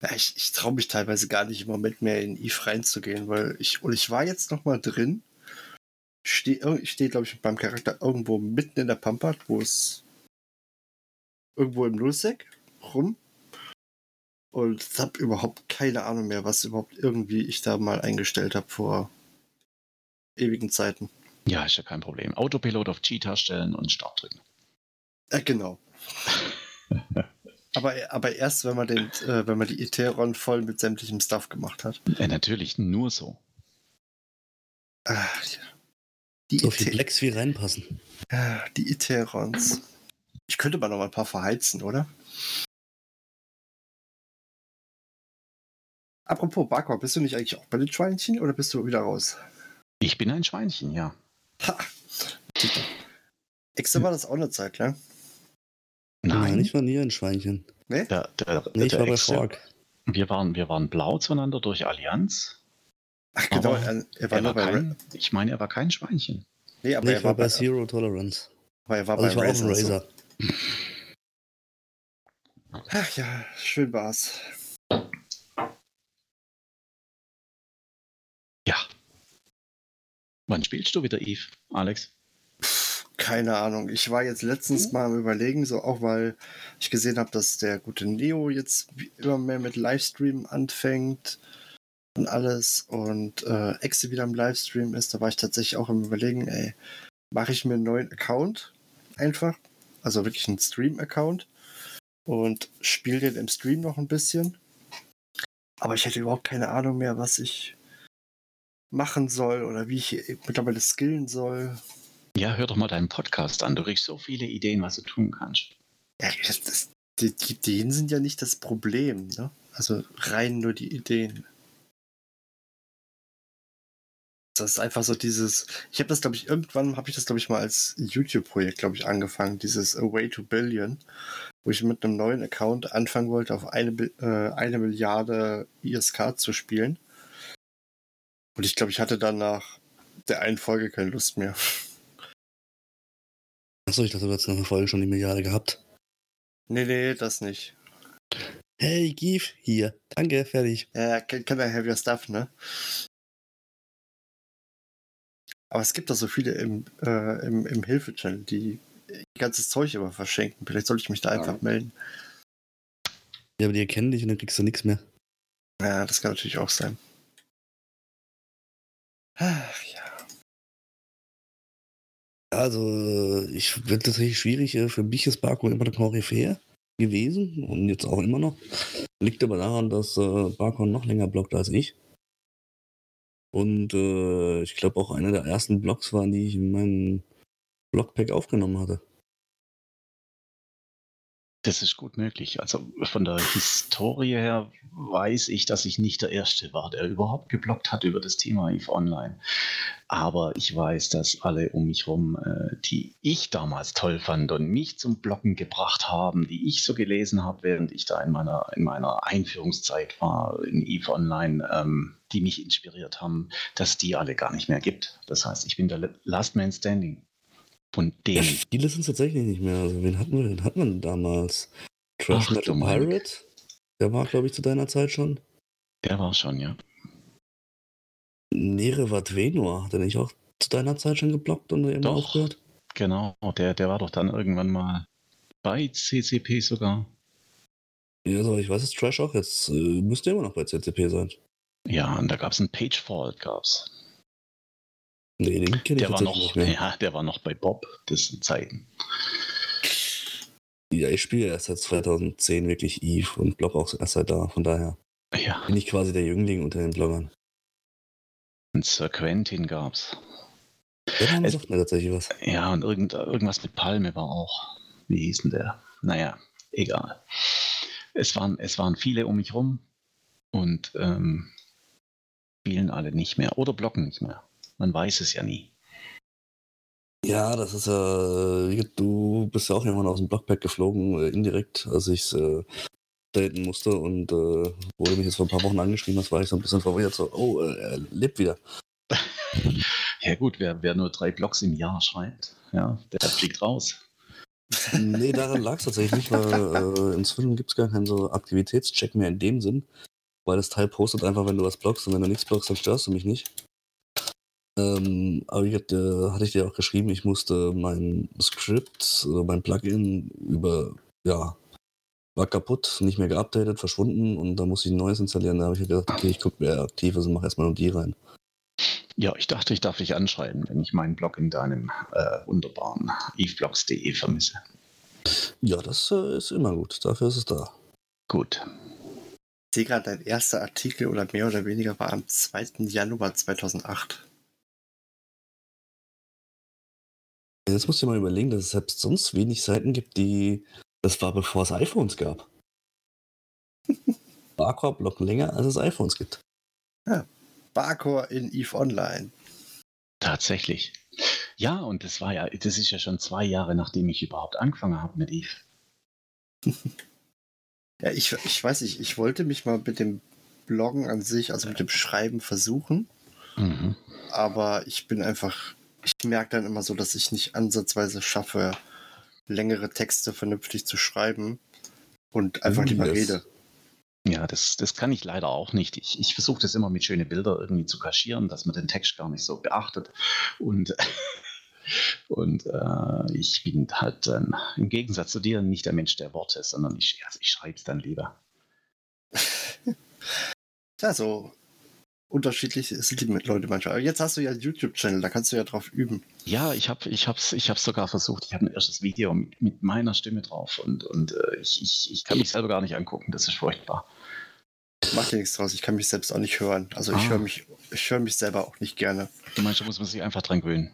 S1: Ja, ich, ich traue mich teilweise gar nicht im Moment mehr in Eve reinzugehen, weil ich, und ich war jetzt noch mal drin. Ich stehe, steh, glaube ich, beim Charakter irgendwo mitten in der Pampa, wo es irgendwo im Nullsec rum und habe überhaupt keine Ahnung mehr, was überhaupt irgendwie ich da mal eingestellt habe vor ewigen Zeiten.
S3: Ja, ist ja kein Problem. Autopilot auf Cheetah stellen und Start drücken.
S1: Ja, genau. Aber, aber erst, wenn man, den, äh, wenn man die Etheron voll mit sämtlichem Stuff gemacht hat.
S3: Ja, natürlich, nur so.
S1: Ah, die,
S2: So viel Blacks wie reinpassen.
S1: Ah, die Eterons. Ich könnte mal noch mal ein paar verheizen, oder? Apropos Barkor, bist du nicht eigentlich auch bei den Schweinchen oder bist du wieder raus?
S3: Ich bin ein Schweinchen, ja.
S1: Ha! Exe war das auch eine Zeit lang.
S2: Nein, ich war nie ein Schweinchen.
S1: Ne?
S3: Der, der,
S2: Nee, ich
S3: der
S2: war bei
S3: Exe-
S2: Fork.
S3: wir, waren, wir waren blau zueinander durch Allianz.
S1: Ach genau, er, er war
S3: Er
S1: nur
S3: war
S1: bei
S3: kein, ich meine, er war kein Schweinchen.
S1: Nee, aber
S2: Nee,
S1: er
S2: ich
S1: war
S2: war bei
S1: bei,
S2: Zero Tolerance.
S1: aber er war
S2: Also ich
S1: bei
S2: war auch ein
S1: Razer. so.
S2: Razer.
S1: Ach ja, schön war's.
S3: Ja. Wann spielst du wieder Eve, Alex?
S1: Keine Ahnung. Ich war jetzt letztens mal am Überlegen, so auch weil ich gesehen habe, dass der gute Neo jetzt immer mehr mit Livestream anfängt und alles und äh, Exe wieder im Livestream ist. Da war ich tatsächlich auch am Überlegen, ey, mache ich mir einen neuen Account einfach, also wirklich einen Stream-Account und spiele den im Stream noch ein bisschen. Aber ich hätte überhaupt keine Ahnung mehr, was ich machen soll oder wie ich mittlerweile skillen soll.
S3: Ja, hör doch mal deinen Podcast an. Du kriegst so viele Ideen, was du tun kannst.
S1: Ja, das, das, die, die Ideen sind ja nicht das Problem, ne? Also rein nur die Ideen. Das ist einfach so dieses. Ich habe das, glaube ich, irgendwann habe ich das, glaube ich, mal als YouTube-Projekt, glaube ich, angefangen, dieses Away to Billion, wo ich mit einem neuen Account anfangen wollte, auf eine, äh, eine Milliarde ISK zu spielen. Und ich glaube, ich hatte dann nach der einen Folge keine Lust mehr.
S2: Achso, ich dachte, du hättest nach einer Folge schon die Milliarde gehabt.
S1: Nee, nee, das nicht.
S2: Hey, Gief, hier. Danke, fertig.
S1: Ja, can I have your stuff, ne? Aber es gibt doch so viele im, äh, im, im Hilfe-Channel, die ihr ganzes Zeug immer verschenken. Vielleicht sollte ich mich da einfach melden.
S2: Ja, aber die erkennen dich und dann kriegst du nichts mehr.
S1: Ja, das kann natürlich auch sein. Ach ja.
S2: Also, äh, ich finde tatsächlich schwierig. äh, Für mich ist Barco immer der Koryphäe gewesen und jetzt auch immer noch. Liegt aber daran, dass äh, Barco noch länger blockt als ich. Und äh, ich glaube auch einer der ersten Blocks waren, die ich in meinem Blockpack aufgenommen hatte.
S3: Das ist gut möglich. Also von der Historie her weiß ich, dass ich nicht der Erste war, der überhaupt geblockt hat über das Thema EVE Online. Aber ich weiß, dass alle um mich herum, äh, die ich damals toll fand und mich zum Blocken gebracht haben, die ich so gelesen habe, während ich da in meiner, in meiner Einführungszeit war in EVE Online, ähm, die mich inspiriert haben, dass die alle gar nicht mehr gibt. Das heißt, ich bin der Last Man Standing. Von
S2: Ja,
S3: denen.
S2: viele sind es tatsächlich nicht mehr. Also, wen hatten wir denn? Hatten wir denn damals? Trash
S3: Ach,
S2: Metal
S3: du Mike.
S2: Pirate? Der war, glaube ich, zu deiner Zeit schon.
S3: Der war schon, ja.
S2: Nerevat Venor, hat er nicht auch zu deiner Zeit schon geblockt und immer
S3: Doch.
S2: aufgehört?
S3: Genau, der, der war doch dann irgendwann mal bei CCP sogar.
S2: Ja, also ich weiß, dass Trash auch jetzt äh, müsste immer noch bei CCP sein.
S3: Ja, und da gab es einen Pagefall, gab's.
S2: Nee, den kenne ich
S3: Der war noch, ja, der war noch bei Bob, das sind Zeiten.
S2: Ja, ich spiele erst seit 2010 wirklich Eve und blog auch erst seit da. Von daher
S3: Ja,
S2: bin ich quasi der Jüngling unter den Bloggern.
S3: und Sir Quentin gab's.
S2: Name
S3: Es-
S2: sagt mir tatsächlich was.
S3: Ja, und irgend, irgendwas mit Palme war auch. Wie hieß denn der? Naja, egal. Es waren, es waren viele um mich rum und ähm, spielen alle nicht mehr oder blocken nicht mehr. Man weiß es ja nie.
S2: Ja, das ist ja, äh, du bist ja auch irgendwann aus dem Blockpack geflogen, äh, indirekt, als ich es äh, daten musste und äh, wo du mich jetzt vor ein paar Wochen angeschrieben hast, war ich so ein bisschen verwirrt, so, oh, äh, er lebt wieder.
S3: Ja gut, wer, wer nur drei Blocks im Jahr schreibt, ja, der fliegt raus.
S2: Nee, daran lag es tatsächlich nicht, weil äh, inzwischen gibt es gar keinen so Aktivitätscheck mehr in dem Sinn, weil das Teil postet einfach, wenn du was blockst und wenn du nichts blockst, dann störst du mich nicht. Ähm, aber ich hatte, hatte ich dir auch geschrieben, ich musste mein Skript oder mein Plugin über, ja, war kaputt, nicht mehr geupdatet, verschwunden und da musste ich ein neues installieren. Da habe ich gedacht, okay, ich gucke, wer aktiv ist und mache erstmal nur die rein.
S3: Ja, ich dachte, ich darf dich anschreiben, wenn ich meinen Blog in deinem äh, wunderbaren eveblocks.de vermisse.
S2: Ja, das äh, ist immer gut. Dafür ist es da.
S3: Gut.
S1: Ich sehe gerade, dein erster Artikel oder mehr oder weniger war am 2. Januar 2008.
S2: Jetzt musst du dir mal überlegen, dass es selbst sonst wenig Seiten gibt, die. Das war bevor es iPhones gab. Barcore-Block länger, als es iPhones gibt.
S1: Barcore in EVE Online.
S3: Tatsächlich. Ja, und das war ja, das ist ja schon zwei Jahre, nachdem ich überhaupt angefangen habe mit Eve.
S1: Ja, ich, ich weiß nicht, ich wollte mich mal mit dem Bloggen an sich, also mit dem Schreiben versuchen,
S3: Mhm.
S1: aber ich bin einfach, ich merke dann immer so, dass ich nicht ansatzweise schaffe, längere Texte vernünftig zu schreiben und einfach mehr
S2: Das-
S1: rede.
S3: Ja, das, das kann ich leider auch nicht. Ich, ich versuche das immer mit schönen Bildern irgendwie zu kaschieren, dass man den Text gar nicht so beachtet. Und, und äh, ich bin halt dann im Gegensatz zu dir nicht der Mensch der Worte, sondern ich, also ich schreibe es dann lieber.
S1: Ja, so unterschiedlich sind die Leute manchmal. Aber jetzt hast du ja einen YouTube-Channel, da kannst du ja drauf üben.
S3: Ja, ich habe ich hab's, ich hab's sogar versucht. Ich habe ein erstes Video mit, mit meiner Stimme drauf und, und äh, ich, ich, ich kann mich selber gar nicht angucken. Das ist furchtbar.
S1: Macht dir nichts draus, ich kann mich selbst auch nicht hören. Also ich
S3: Ah.
S1: höre mich, ich höre mich selber auch nicht gerne.
S3: Du meinst, da muss man sich einfach dran gewöhnen.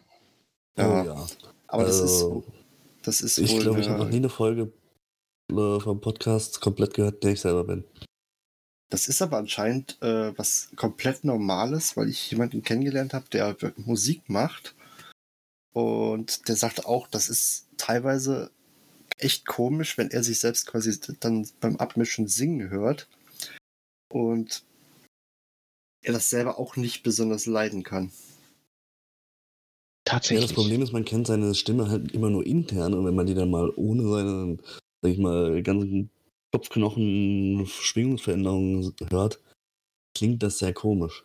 S1: Ja,
S2: Oh ja.
S1: aber das
S2: Also,
S1: ist, das ist
S2: Ich
S1: wohl
S2: glaube, ich habe noch nie eine Folge äh, vom Podcast komplett gehört, der ich selber bin.
S1: Das ist aber anscheinend äh, was komplett Normales, weil ich jemanden kennengelernt habe, der Musik macht. Und der sagte auch, das ist teilweise echt komisch, wenn er sich selbst quasi dann beim Abmischen singen hört. Und er das selber auch nicht besonders leiden kann.
S2: Ja,
S3: Tatsächlich.
S2: das Problem ist, man kennt seine Stimme halt immer nur intern und wenn man die dann mal ohne seine, sag ich mal, ganzen Kopfknochen Schwingungsveränderungen hört, klingt das sehr komisch.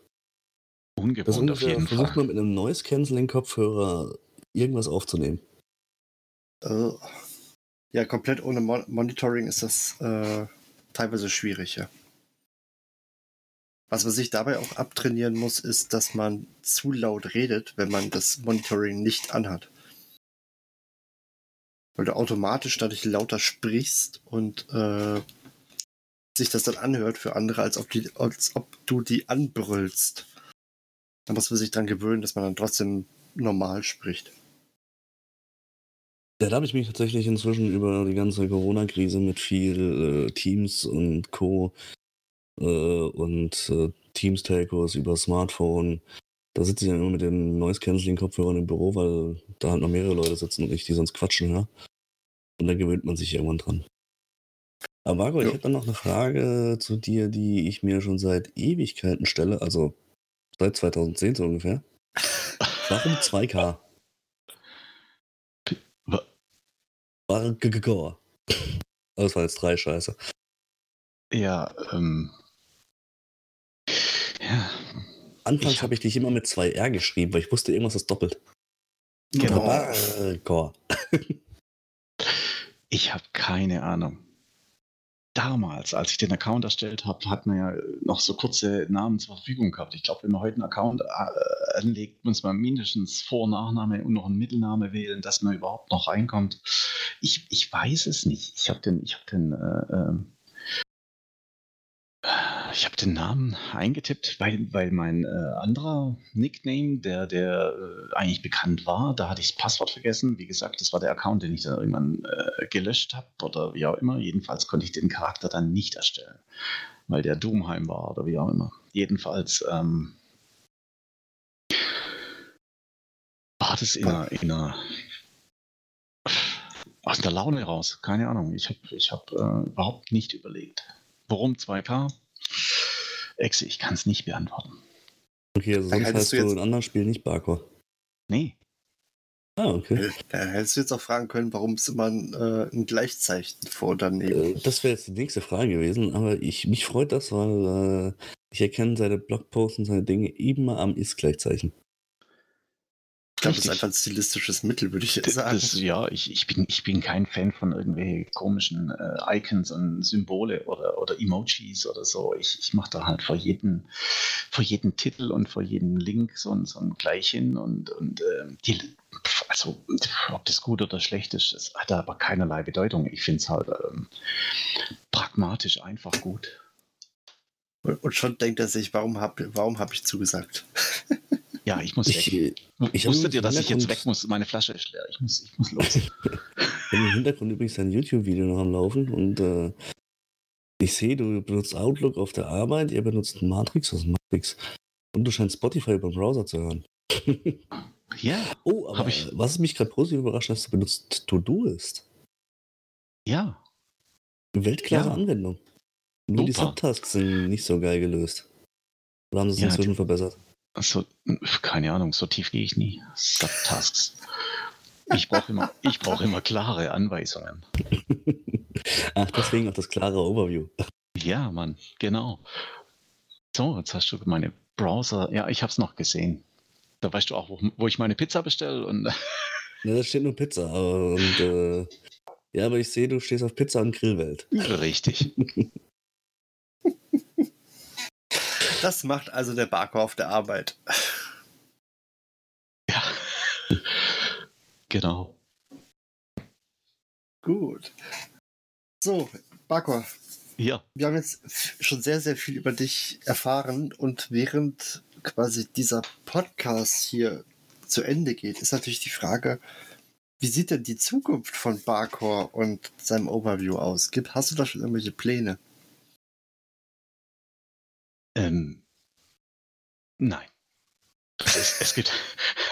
S2: Das
S3: Ungewohnt
S2: ist
S3: auf jeden
S2: versucht
S3: Fall.
S2: man mit einem Noise-Canceling-Kopfhörer irgendwas aufzunehmen.
S1: Äh, ja, komplett ohne Mon Monitoring ist das äh, teilweise schwierig, ja. Was man sich dabei auch abtrainieren muss, ist, dass man zu laut redet, wenn man das Monitoring nicht anhat. Weil du automatisch dadurch lauter sprichst und äh, sich das dann anhört für andere, als ob, die, als ob du die anbrüllst. Da muss man sich dran gewöhnen, dass man dann trotzdem normal spricht.
S2: Ja, da habe ich mich tatsächlich inzwischen über die ganze Corona-Krise mit viel äh, Teams und Co. Äh, und äh, Teams-Telcos über Smartphone. Da sitze ich dann immer mit den Noise-Canceling-Kopfhörern im Büro, weil da halt noch mehrere Leute sitzen und ich die sonst quatschen höre. Und dann gewöhnt man sich irgendwann dran. Aber Marco, ich habe dann noch eine Frage zu dir, die ich mir schon seit Ewigkeiten stelle, also seit 2010 so ungefähr. Warum 2K?
S3: Wa-
S2: War G-G-Core. Das war jetzt drei Scheiße.
S3: Ja, ähm. Ja,
S2: Anfangs
S3: hab-
S2: habe ich dich immer mit 2R geschrieben, weil ich wusste, irgendwas ist doppelt.
S3: Genau.
S2: Core.
S3: ich habe keine Ahnung. Damals, als ich den Account erstellt habe, hat man ja noch so kurze Namen zur Verfügung gehabt. Ich glaube, wenn man heute einen Account äh, anlegt, muss man mindestens Vor- und Nachname und noch einen Mittelname wählen, dass man überhaupt noch reinkommt. Ich, ich weiß es nicht. Ich habe den, ich habe den, äh, ähm, ich habe den Namen eingetippt, weil, weil mein äh, anderer Nickname, der, der äh, eigentlich bekannt war, da hatte ich das Passwort vergessen. Wie gesagt, das war der Account, den ich dann irgendwann äh, gelöscht habe oder wie auch immer. Jedenfalls konnte ich den Charakter dann nicht erstellen, weil der Doomheim war oder wie auch immer. Jedenfalls ähm, war das in einer, in einer aus der Laune raus. Keine Ahnung. Ich habe ich hab, äh, überhaupt nicht überlegt. Warum 2K? Exe, ich kann es nicht beantworten.
S2: Okay, also
S1: Dann
S2: sonst heißt
S1: du
S2: du
S1: jetzt-
S2: in anderen Spielen nicht Barcore.
S3: Nee.
S2: Ah, okay.
S1: Da hättest du jetzt auch fragen können, warum es immer ein, äh, ein Gleichzeichen vor oder neben.
S2: Äh, Das wäre jetzt die nächste Frage gewesen, aber ich, mich freut das, weil äh, ich erkenne seine Blogposts und seine Dinge immer am Ist-Gleichzeichen.
S1: Ich glaube, das ist einfach ein stilistisches Mittel, würde ich jetzt sagen.
S3: das, ja, ich, ich, bin, ich bin kein Fan von irgendwelchen komischen äh, Icons und Symbole oder, oder Emojis oder so. Ich, ich mache da halt vor jedem, vor jedem Titel und vor jedem Link so, ein- so ein Gleichen und, und ähm, die, also ob das gut oder schlecht ist, das hat aber keinerlei Bedeutung. Ich finde es halt ähm, pragmatisch einfach gut.
S1: Und schon denkt er sich, warum habe warum hab ich zugesagt?
S3: Ja, ich muss
S2: Ich,
S3: weg.
S2: äh, ich
S3: Wusstet ihr, dass ich jetzt weg muss? Meine Flasche ist leer. Ich muss, ich muss los.
S2: Ich habe im Hintergrund übrigens ein YouTube-Video noch am Laufen und äh, ich sehe, du benutzt Outlook auf der Arbeit, ihr benutzt Matrix, ist Matrix? Und du scheinst Spotify über den Browser zu hören.
S3: ja,
S2: oh, aber
S3: ich-
S2: was mich gerade positiv überrascht hat, du benutzt Todoist.
S3: ja.
S2: Weltklasse
S3: Ja.
S2: Anwendung. Nur die
S3: Super.
S2: Subtasks sind nicht so geil gelöst. Oder haben sie es
S3: Ja,
S2: inzwischen verbessert?
S3: Also, keine Ahnung, so tief gehe ich nie. Subtasks. Ich brauche immer, ich brauche immer klare Anweisungen.
S2: Ach, deswegen auch das klare Overview.
S3: Ja, Mann, genau. So, jetzt hast du meine Browser. Ja, ich habe es noch gesehen. Da weißt du auch, wo, wo ich meine Pizza bestelle. Und
S2: Ne, da steht nur Pizza. Und, äh, ja, aber ich sehe, du stehst auf Pizza und Grillwelt.
S3: richtig.
S1: Das macht also der Barker auf der Arbeit.
S3: Ja. genau.
S1: Gut. So, Barker,
S3: Ja.
S1: wir haben jetzt schon sehr, sehr viel über dich erfahren und während quasi dieser Podcast hier zu Ende geht, ist natürlich die Frage, wie sieht denn die Zukunft von Barcore und seinem Overview aus? Gibt, hast du da schon irgendwelche Pläne?
S3: Ähm, nein. Es, es, gibt,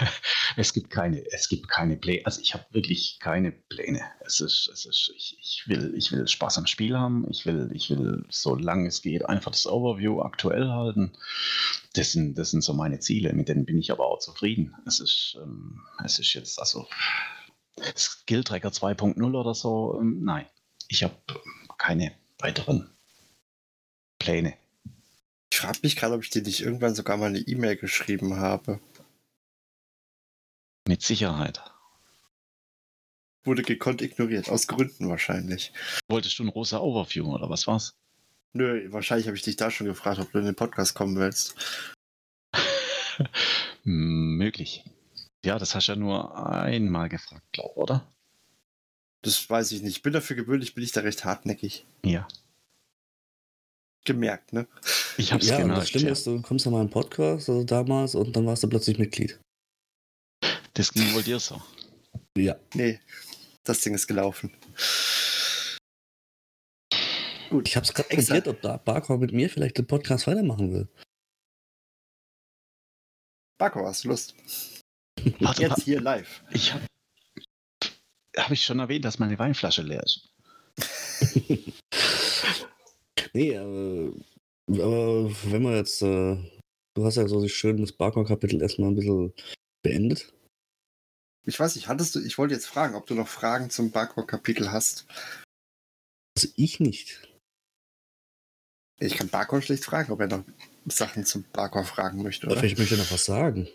S3: es gibt keine, es gibt keine Pläne. Also ich habe wirklich keine Pläne. Es ist, es ist, ich, ich will, ich will Spaß am Spiel haben. Ich will, ich will, solange es geht, einfach das Overview aktuell halten. Das sind, das sind so meine Ziele. Mit denen bin ich aber auch zufrieden. Es ist, ähm, es ist jetzt, also Skill Tracker 2.0 oder so. Ähm, nein, ich habe keine weiteren Pläne.
S1: Ich frage mich gerade, ob ich dir nicht irgendwann sogar mal eine E-Mail geschrieben habe.
S3: Mit Sicherheit.
S1: Wurde gekonnt ignoriert, aus Gründen wahrscheinlich.
S3: Wolltest du ein rosa Overview oder was war's?
S1: Nö, wahrscheinlich habe ich dich da schon gefragt, ob du in den Podcast kommen willst.
S3: Hm, Möglich. Ja, das hast du ja nur einmal gefragt, glaub, oder?
S1: Das weiß ich nicht. Ich bin dafür gewöhnlich, bin ich da recht hartnäckig.
S3: Ja.
S1: Gemerkt, ne?
S3: Ich hab's
S2: ja,
S3: gemerkt.
S2: das Schlimme
S3: ja.
S2: ist, du kommst ja mal in einen Podcast, also damals, und dann warst du plötzlich Mitglied.
S3: Das ging wohl dir so.
S2: Ja.
S1: Nee, das Ding ist gelaufen. Gut.
S2: Ich habe es gerade probiert, ob da Barker mit mir vielleicht den Podcast weitermachen will.
S1: Barco, hast du Lust?
S3: Warte,
S1: Jetzt hier live.
S3: ich hab. Habe ich schon erwähnt, dass meine Weinflasche leer ist?
S2: Nee, aber, aber wenn wir jetzt, äh, du hast ja so schön das Barker-Kapitel erstmal ein bisschen beendet.
S1: Ich weiß nicht, hattest du, ich wollte jetzt fragen, ob du noch Fragen zum Barco-Kapitel hast.
S2: Also ich nicht.
S1: Ich kann Barco schlecht fragen, ob er noch Sachen zum Barco fragen möchte,
S2: Aber
S1: oder?
S2: vielleicht möchte noch was sagen.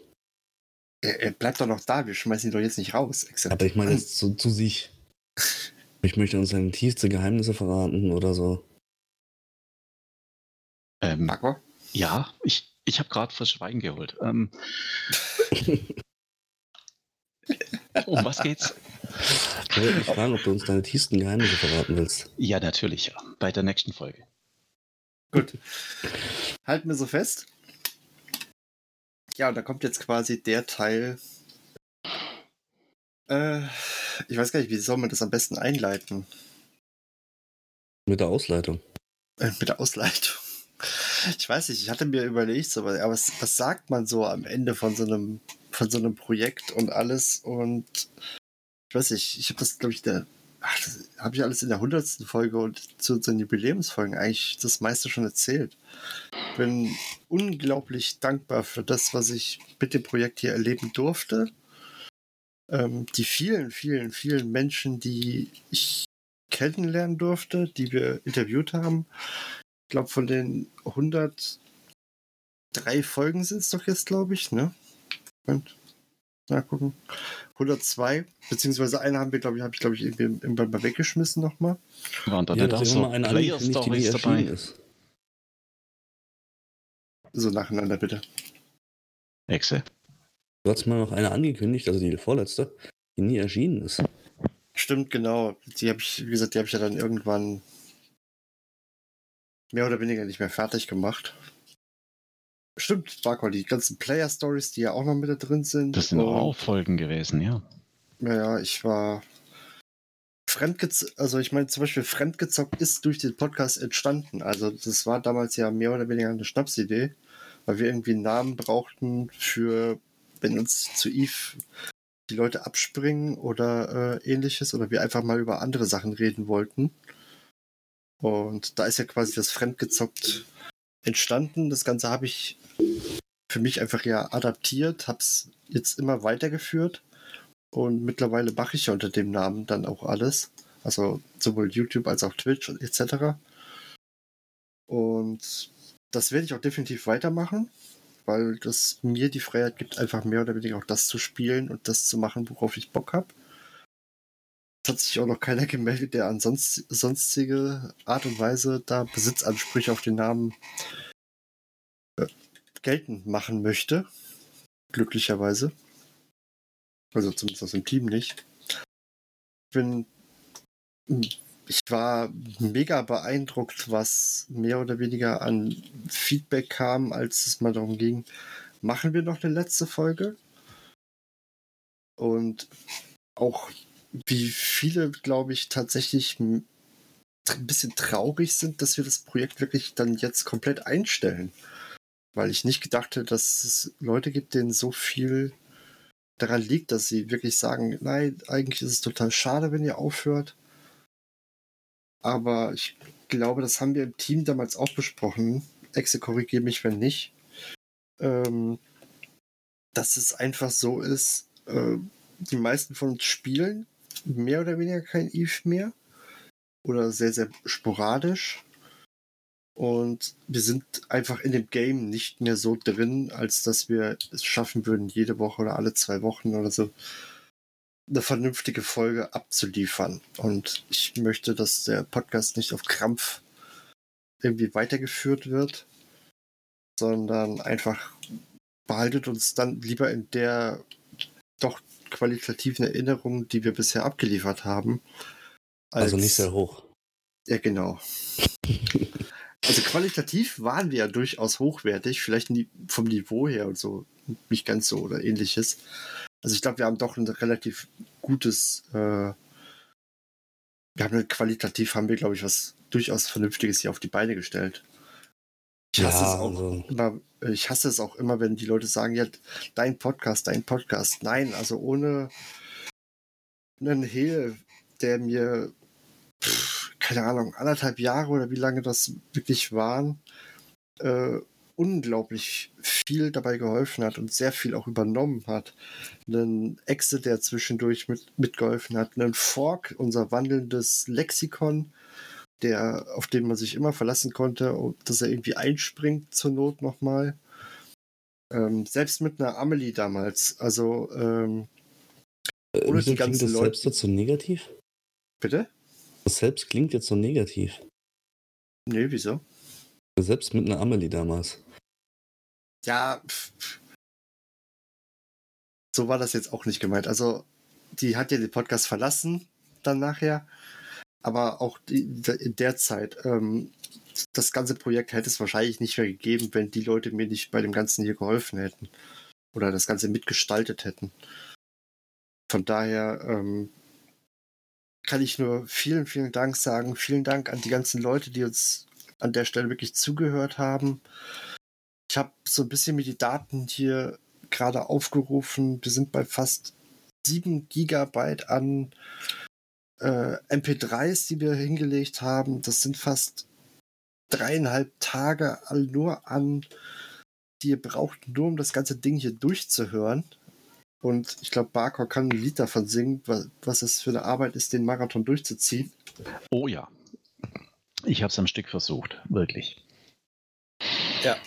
S1: Er, er bleibt doch noch da, wir schmeißen ihn doch jetzt nicht raus. Except.
S2: Aber ich meine jetzt zu, zu sich. Ich möchte uns seine tiefste Geheimnisse verraten oder so.
S3: Ähm,
S1: Barco?
S3: ja, ich, ich habe gerade frisch Wein geholt. Ähm, um was geht's?
S2: Ich wollte mich fragen, ob du uns deine tiefsten Geheimnisse verraten willst.
S3: Ja, natürlich. ja. Bei der nächsten Folge.
S1: Gut. Halten wir so fest. Ja, und da kommt jetzt quasi der Teil. Äh, ich weiß gar nicht, wie soll man das am besten einleiten?
S2: Mit der Ausleitung.
S1: Äh, mit der Ausleitung. Ich weiß nicht, ich hatte mir überlegt, so, aber was, was sagt man so am Ende von so einem, von so einem Projekt und alles? Und ich weiß nicht, ich habe das, glaube ich, der, habe ich alles in der hundertsten Folge und zu unseren Jubiläumsfolgen eigentlich das meiste schon erzählt. Bin unglaublich dankbar für das, was ich mit dem Projekt hier erleben durfte. Ähm, die vielen, vielen, vielen Menschen, die ich kennenlernen durfte, die wir interviewt haben. Ich glaube, von den 103 Folgen sind es doch jetzt, glaube ich, ne? Und, na, gucken. 102, beziehungsweise eine haben wir, glaube ich, habe ich, glaube ich, irgendwie irgendwann mal weggeschmissen nochmal.
S3: Waren da
S2: Ja,
S3: nicht
S2: ist
S3: so
S2: immer eine die erschienen
S3: dabei?
S2: ist.
S1: So nacheinander, bitte.
S3: Exe.
S2: Du hast mal noch eine angekündigt, also die vorletzte. die nie erschienen ist.
S1: Stimmt, genau. Die habe ich, wie gesagt, die habe ich ja dann irgendwann mehr oder weniger nicht mehr fertig gemacht. Stimmt, Barcode, die ganzen Player-Stories, die ja auch noch mit da drin sind.
S3: Das sind auch Folgen gewesen, ja.
S1: Naja, ich war fremdgezockt, also ich meine zum Beispiel fremdgezockt ist durch den Podcast entstanden. Also das war damals ja mehr oder weniger eine Schnapsidee, weil wir irgendwie einen Namen brauchten für, wenn uns zu Eve die Leute abspringen oder äh, ähnliches oder wir einfach mal über andere Sachen reden wollten. Und da ist ja quasi das Fremdgezockt entstanden. Das Ganze habe ich für mich einfach ja adaptiert, habe es jetzt immer weitergeführt und mittlerweile mache ich ja unter dem Namen dann auch alles. Also sowohl YouTube als auch Twitch etc. Und das werde ich auch definitiv weitermachen, weil das mir die Freiheit gibt, einfach mehr oder weniger auch das zu spielen und das zu machen, worauf ich Bock habe. Es hat sich auch noch keiner gemeldet, der an sonst, sonstige Art und Weise da Besitzansprüche auf den Namen äh, geltend machen möchte. Glücklicherweise. Also zumindest aus dem Team nicht. Ich bin. Ich war mega beeindruckt, was mehr oder weniger an Feedback kam, als es mal darum ging, machen wir noch eine letzte Folge? Und auch wie viele, glaube ich, tatsächlich ein bisschen traurig sind, dass wir das Projekt wirklich dann jetzt komplett einstellen. Weil ich nicht gedacht hätte, dass es Leute gibt, denen so viel daran liegt, dass sie wirklich sagen, nein, eigentlich ist es total schade, wenn ihr aufhört. Aber ich glaube, das haben wir im Team damals auch besprochen. Exe, korrigiere mich, wenn nicht. Ähm, dass es einfach so ist, äh, die meisten von uns spielen mehr oder weniger kein Eve mehr. Oder sehr, sehr sporadisch. Und wir sind einfach in dem Game nicht mehr so drin, als dass wir es schaffen würden, jede Woche oder alle zwei Wochen oder so eine vernünftige Folge abzuliefern. Und ich möchte, dass der Podcast nicht auf Krampf irgendwie weitergeführt wird, sondern einfach behaltet uns dann lieber in der doch qualitativen Erinnerung, die wir bisher abgeliefert haben.
S2: also nicht sehr hoch.
S1: Ja, genau. Also qualitativ waren wir ja durchaus hochwertig, vielleicht vom Niveau her und so, nicht ganz so oder ähnliches. Also ich glaube, wir haben doch ein relativ gutes, äh, wir haben qualitativ haben wir, glaube ich, was durchaus Vernünftiges hier auf die Beine gestellt. Ich hasse, ja, es auch also. immer, ich hasse es auch immer, wenn die Leute sagen, ja, dein Podcast, dein Podcast. Nein, also ohne einen Hehl, der mir pff, keine Ahnung, anderthalb Jahre oder wie lange das wirklich waren, äh, unglaublich viel dabei geholfen hat und sehr viel auch übernommen hat. Einen Exit, der zwischendurch mit, mitgeholfen hat, einen Fork, unser wandelndes Lexikon, der, auf den man sich immer verlassen konnte, dass er irgendwie einspringt zur Not nochmal. Ähm, selbst mit einer Amelie damals, also ähm,
S2: äh, ohne die ganzen das Leute. selbst dazu negativ?
S1: Bitte?
S2: Das selbst klingt jetzt so negativ.
S1: Nee, wieso?
S2: Selbst mit einer Amelie damals.
S1: Ja, pff. so war das jetzt auch nicht gemeint. Also, die hat ja den Podcast verlassen, dann nachher. Aber auch in der Zeit, ähm, das ganze Projekt hätte es wahrscheinlich nicht mehr gegeben, wenn die Leute mir nicht bei dem Ganzen hier geholfen hätten. Oder das Ganze mitgestaltet hätten. Von daher ähm, kann ich nur vielen, vielen Dank sagen. Vielen Dank an die ganzen Leute, die uns an der Stelle wirklich zugehört haben. Ich habe so ein bisschen mir die Daten hier gerade aufgerufen. Wir sind bei fast 7 Gigabyte an äh, MP3s, die wir hingelegt haben. Das sind fast dreieinhalb Tage nur an, die ihr braucht, nur um das ganze Ding hier durchzuhören. Und ich glaube, Barker kann ein Lied davon singen, was, was es für eine Arbeit ist, den Marathon durchzuziehen.
S3: Oh ja. Ich habe es am Stück versucht, wirklich.
S1: Ja.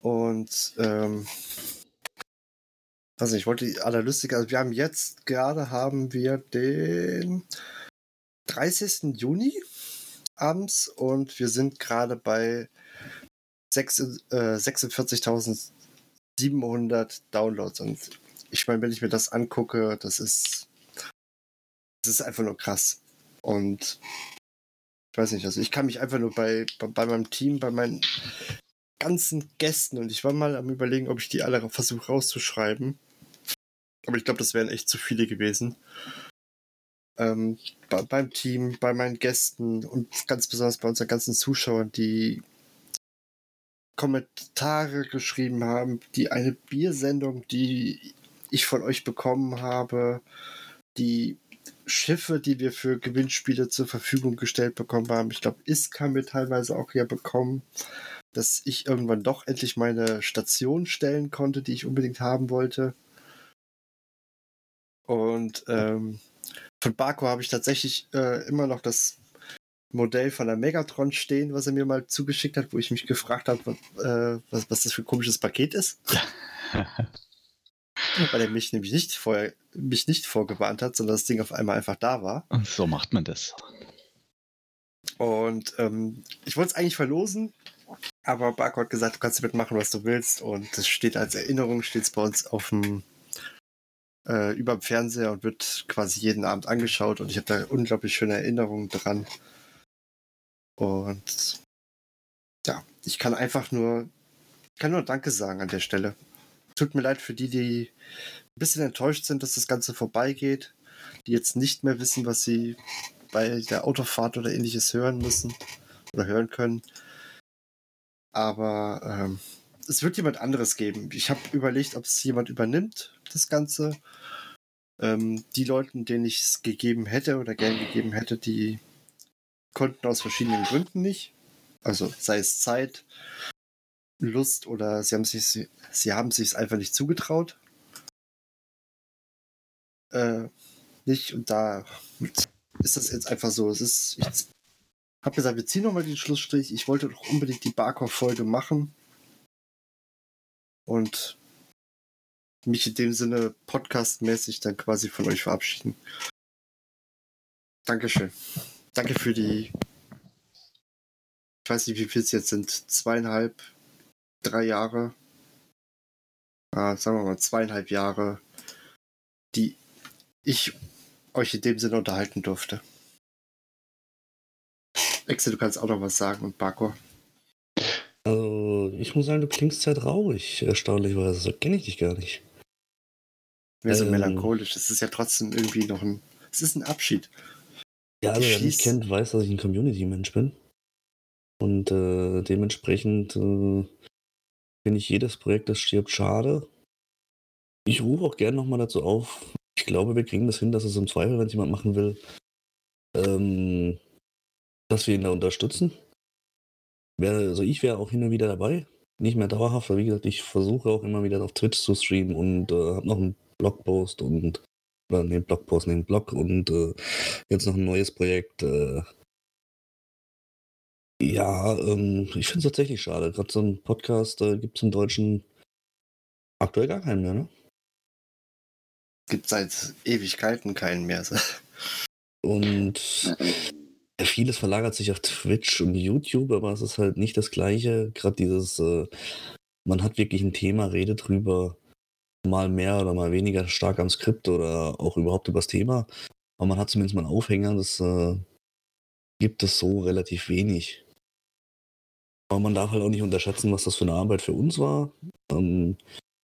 S1: Und ähm, also ich wollte die allerlustige, also wir haben jetzt gerade haben wir den 30. Juni abends und wir sind gerade bei äh, 46.000 700 Downloads und ich meine, wenn ich mir das angucke, das ist, das ist einfach nur krass. Und ich weiß nicht, also ich kann mich einfach nur bei, bei, bei meinem Team, bei meinen ganzen Gästen und ich war mal am überlegen, ob ich die alle versuche rauszuschreiben. Aber ich glaube, das wären echt zu viele gewesen. Ähm, bei, beim Team, bei meinen Gästen und ganz besonders bei unseren ganzen Zuschauern, die Kommentare geschrieben haben, die eine Biersendung, die ich von euch bekommen habe, die Schiffe, die wir für Gewinnspiele zur Verfügung gestellt bekommen haben. Ich glaube, ISK haben wir teilweise auch ja bekommen, dass ich irgendwann doch endlich meine Station stellen konnte, die ich unbedingt haben wollte. Und ähm, von Barco habe ich tatsächlich äh, immer noch das Modell von der Megatron stehen, was er mir mal zugeschickt hat, wo ich mich gefragt habe, äh, was, was das für ein komisches Paket ist. Weil er mich nämlich nicht vorher mich nicht vorgewarnt hat, sondern das Ding auf einmal einfach da war.
S3: Und so macht man das.
S1: Und ähm, ich wollte es eigentlich verlosen, aber Barco hat gesagt, du kannst damit machen, was du willst. Und das steht als Erinnerung, steht es bei uns auf dem äh, über dem Fernseher und wird quasi jeden Abend angeschaut. Und ich habe da unglaublich schöne Erinnerungen dran. Und ja, ich kann einfach nur, kann nur Danke sagen an der Stelle. Tut mir leid für die, die ein bisschen enttäuscht sind, dass das Ganze vorbeigeht, die jetzt nicht mehr wissen, was sie bei der Autofahrt oder ähnliches hören müssen oder hören können. Aber ähm, es wird jemand anderes geben. Ich habe überlegt, ob es jemand übernimmt, das Ganze. Ähm, die Leute, denen ich es gegeben hätte oder gern gegeben hätte, die konnten aus verschiedenen Gründen nicht. Also sei es Zeit, Lust oder sie haben sich sie haben sich einfach nicht zugetraut. Äh, nicht und da ist das jetzt einfach so. Es ist, ich habe gesagt, wir ziehen nochmal den Schlussstrich. Ich wollte doch unbedingt die Barkov-Folge machen und mich in dem Sinne podcastmäßig dann quasi von euch verabschieden. Dankeschön. Danke für die, ich weiß nicht, wie viel es jetzt sind, zweieinhalb, drei Jahre, äh, sagen wir mal zweieinhalb Jahre, die ich euch in dem Sinne unterhalten durfte. Exe, du kannst auch noch was sagen und Barco.
S2: Also, ich muss sagen, du klingst sehr traurig, erstaunlicherweise. So kenne ich dich gar nicht.
S1: Mehr so ähm, melancholisch. Es ist ja trotzdem irgendwie noch ein. Es ist ein Abschied.
S2: Ja, also wer mich kennt, weiß, dass ich ein Community-Mensch bin. Und äh, dementsprechend äh, finde ich jedes Projekt, das stirbt, schade. Ich rufe auch gerne nochmal dazu auf. Ich glaube, wir kriegen das hin, dass es im Zweifel, wenn es jemand machen will, ähm, dass wir ihn da unterstützen. Wär, also ich wäre auch hin und wieder dabei. Nicht mehr dauerhaft, aber wie gesagt, ich versuche auch immer wieder auf Twitch zu streamen und äh, habe noch einen Blogpost und oder den Blogpost, den Blog und äh, jetzt noch ein neues Projekt. Äh, ja, ähm, ich finde es tatsächlich schade. Gerade so ein Podcast äh, gibt es im Deutschen aktuell gar keinen mehr, ne?
S1: Gibt seit Ewigkeiten keinen mehr.
S2: Und vieles verlagert sich auf Twitch und YouTube, aber es ist halt nicht das Gleiche. Gerade dieses, äh, man hat wirklich ein Thema, redet drüber, mal mehr oder mal weniger stark am Skript oder auch überhaupt übers Thema. Aber man hat zumindest mal einen Aufhänger, das äh, gibt es so relativ wenig. Aber man darf halt auch nicht unterschätzen, was das für eine Arbeit für uns war. Ähm,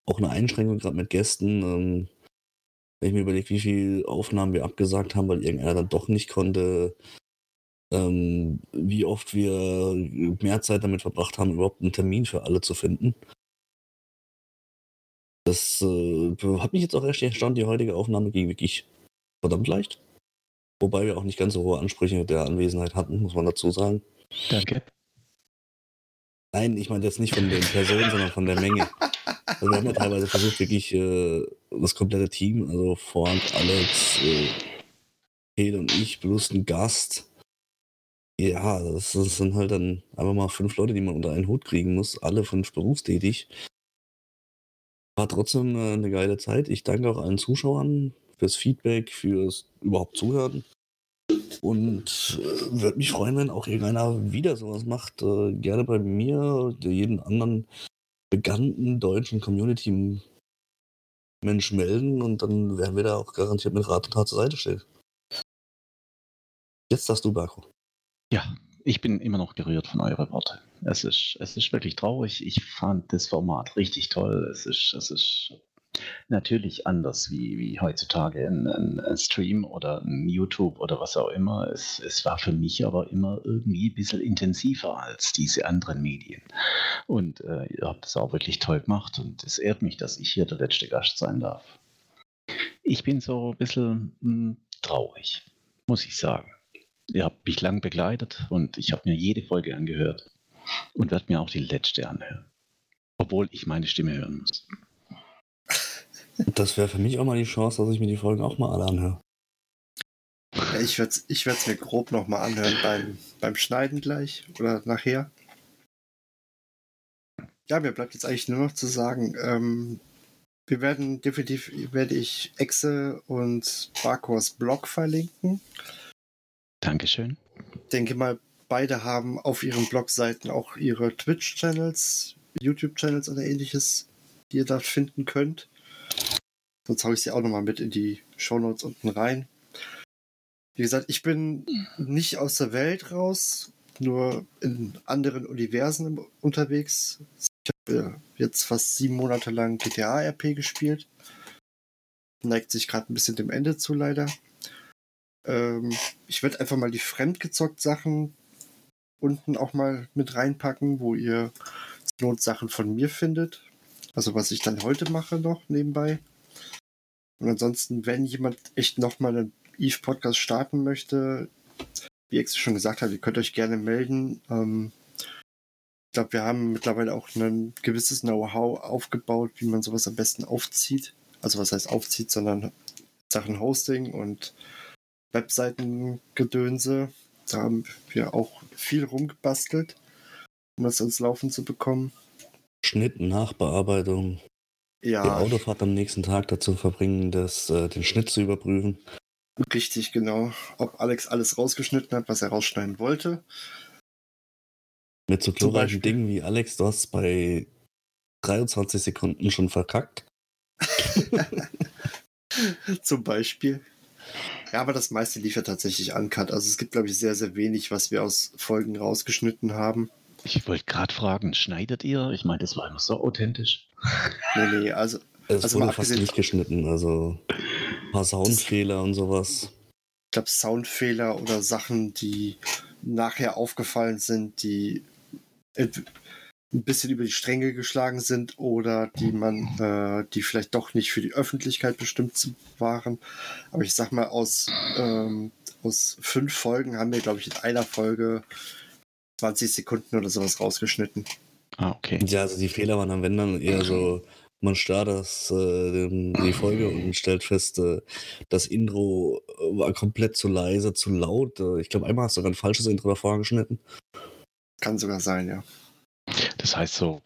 S2: auch eine Einschränkung gerade mit Gästen. Ähm, wenn ich mir überlege, wie viele Aufnahmen wir abgesagt haben, weil irgendeiner dann doch nicht konnte, ähm, wie oft wir mehr Zeit damit verbracht haben, überhaupt einen Termin für alle zu finden. Das äh, hat mich jetzt auch echt erstaunt. Die heutige Aufnahme ging wirklich verdammt leicht. Wobei wir auch nicht ganz so hohe Ansprüche der Anwesenheit hatten, muss man dazu sagen.
S3: Danke.
S2: Nein, ich meine jetzt nicht von den Personen, sondern von der Menge. Also wir haben ja teilweise versucht, wirklich äh, das komplette Team, also Vorhand, Alex, äh, Hed und ich, plus ein Gast. Ja, das, das, sind halt dann einfach mal fünf Leute, die man unter einen Hut kriegen muss, alle fünf berufstätig. War trotzdem äh, eine geile Zeit. Ich danke auch allen Zuschauern fürs Feedback, fürs überhaupt Zuhören. Und äh, würde mich freuen, wenn auch irgendeiner wieder sowas macht. Äh, gerne bei mir, jeden anderen bekannten deutschen Community Mensch melden und dann werden wir da auch garantiert mit Rat und Tat zur Seite stehen. Jetzt darfst du, Barco.
S3: Ja, ich bin immer noch gerührt von euren Worten. Es ist, es ist wirklich traurig. Ich fand das Format richtig toll. Es ist, es ist natürlich anders wie, wie heutzutage ein, ein, Stream oder ein YouTube oder was auch immer. Es, es war für mich aber immer irgendwie ein bisschen intensiver als diese anderen Medien. Und äh, ihr habt es auch wirklich toll gemacht und es ehrt mich, dass ich hier der letzte Gast sein darf. Ich bin so ein bisschen mh, hm, traurig, muss ich sagen. Ihr habt mich lang begleitet und ich habe mir jede Folge angehört und werde mir auch die letzte anhören. Obwohl ich meine Stimme hören muss.
S2: Das wäre für mich auch mal die Chance, dass ich mir die Folgen auch mal alle anhöre.
S1: Ja, ich werde es ich mir grob nochmal anhören beim, beim Schneiden gleich oder nachher. Ja, mir bleibt jetzt eigentlich nur noch zu sagen, ähm, wir werden definitiv, werde ich Exe und Barkors Blog verlinken.
S3: Dankeschön.
S1: Ich denke mal, beide haben auf ihren Blogseiten auch ihre Twitch-Channels, YouTube-Channels oder ähnliches, die ihr da finden könnt. Sonst haue ich sie auch nochmal mit in die Shownotes unten rein. Wie gesagt, ich bin nicht aus der Welt raus, nur in anderen Universen unterwegs. Ich habe jetzt fast sieben Monate lang GTA-RP gespielt. Neigt sich gerade ein bisschen dem Ende zu, leider. Ähm, ich werde einfach mal die fremdgezockt Sachen unten auch mal mit reinpacken, wo ihr Notsachen von mir findet. Also was ich dann heute mache noch nebenbei. Und ansonsten, wenn jemand echt nochmal einen Eve-Podcast starten möchte, wie Ex schon gesagt hat, ihr könnt euch gerne melden. Ähm, ich glaube, wir haben mittlerweile auch ein gewisses Know-how aufgebaut, wie man sowas am besten aufzieht. Also was heißt aufzieht, sondern Sachen Hosting und Webseitengedönse. Da haben wir auch viel rumgebastelt, um das ins Laufen zu bekommen.
S2: Schnitt, Nachbearbeitung.
S1: Ja.
S2: Die Autofahrt am nächsten Tag dazu verbringen, das, äh, den Schnitt zu überprüfen.
S1: Richtig, genau. Ob Alex alles rausgeschnitten hat, was er rausschneiden wollte.
S2: Mit so glorreichen Dingen wie Alex, du hast bei 23 Sekunden schon verkackt.
S1: Zum Beispiel. Ja, aber das meiste lief ja tatsächlich uncut. Also es gibt, glaube ich, sehr, sehr wenig, was wir aus Folgen rausgeschnitten haben.
S3: Ich wollte gerade fragen, schneidet ihr? Ich meine, das war immer so authentisch.
S1: Nee, nee, also.
S2: Es
S1: also
S2: wurde fast nicht geschnitten, also ein paar Soundfehler und sowas.
S1: Ich glaube, Soundfehler oder Sachen, die nachher aufgefallen sind, die ein bisschen über die Stränge geschlagen sind oder die man, äh, die vielleicht doch nicht für die Öffentlichkeit bestimmt waren. Aber ich sag mal, aus, ähm, aus fünf Folgen haben wir, glaube ich, in einer Folge 20 Sekunden oder sowas rausgeschnitten.
S3: Ah, okay.
S2: Ja, also die Fehler waren am Ende dann eher so, man startet das, äh, die Folge und stellt fest, äh, das Intro war komplett zu leise, zu laut. Äh, ich glaube, einmal hast du sogar ein falsches Intro davor geschnitten.
S1: Kann sogar sein, ja.
S3: Das heißt so,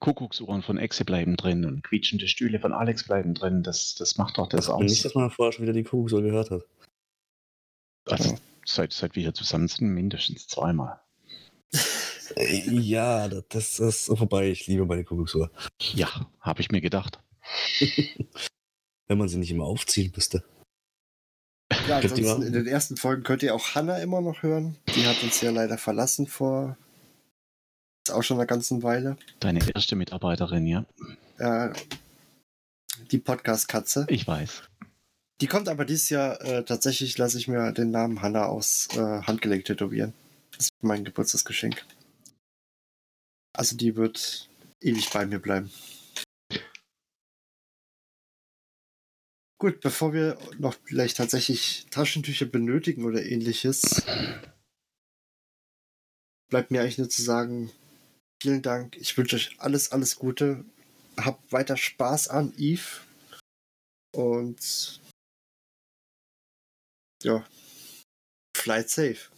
S3: Kuckucksuhren von Exe bleiben drin und quietschende Stühle von Alex bleiben drin. Das, das macht doch das,
S2: das aus. Nicht, dass man vorher schon wieder die Kuckucksuhr gehört hat.
S3: Also, seit, seit wir hier zusammen sind, mindestens zweimal.
S2: Äh, ja, das ist vorbei. Ich liebe meine Kuckucksuhr.
S3: Ja, habe ich mir gedacht.
S2: Wenn man sie nicht immer aufziehen müsste.
S1: Ja, ansonsten in den ersten Folgen könnt ihr auch Hannah immer noch hören. Die hat uns ja leider verlassen vor ist auch schon eine ganze Weile.
S3: Deine erste Mitarbeiterin, ja.
S1: Äh, die Podcast-Katze.
S3: Ich weiß.
S1: Die kommt aber dieses Jahr äh, tatsächlich, lasse ich mir den Namen Hanna aus äh, Handgelenk tätowieren. Das ist mein Geburtstagsgeschenk. Also die wird ewig bei mir bleiben. Gut, bevor wir noch vielleicht tatsächlich Taschentücher benötigen oder ähnliches, bleibt mir eigentlich nur zu sagen, vielen Dank. Ich wünsche euch alles, alles Gute. Habt weiter Spaß an Eve. Und ja, flight safe.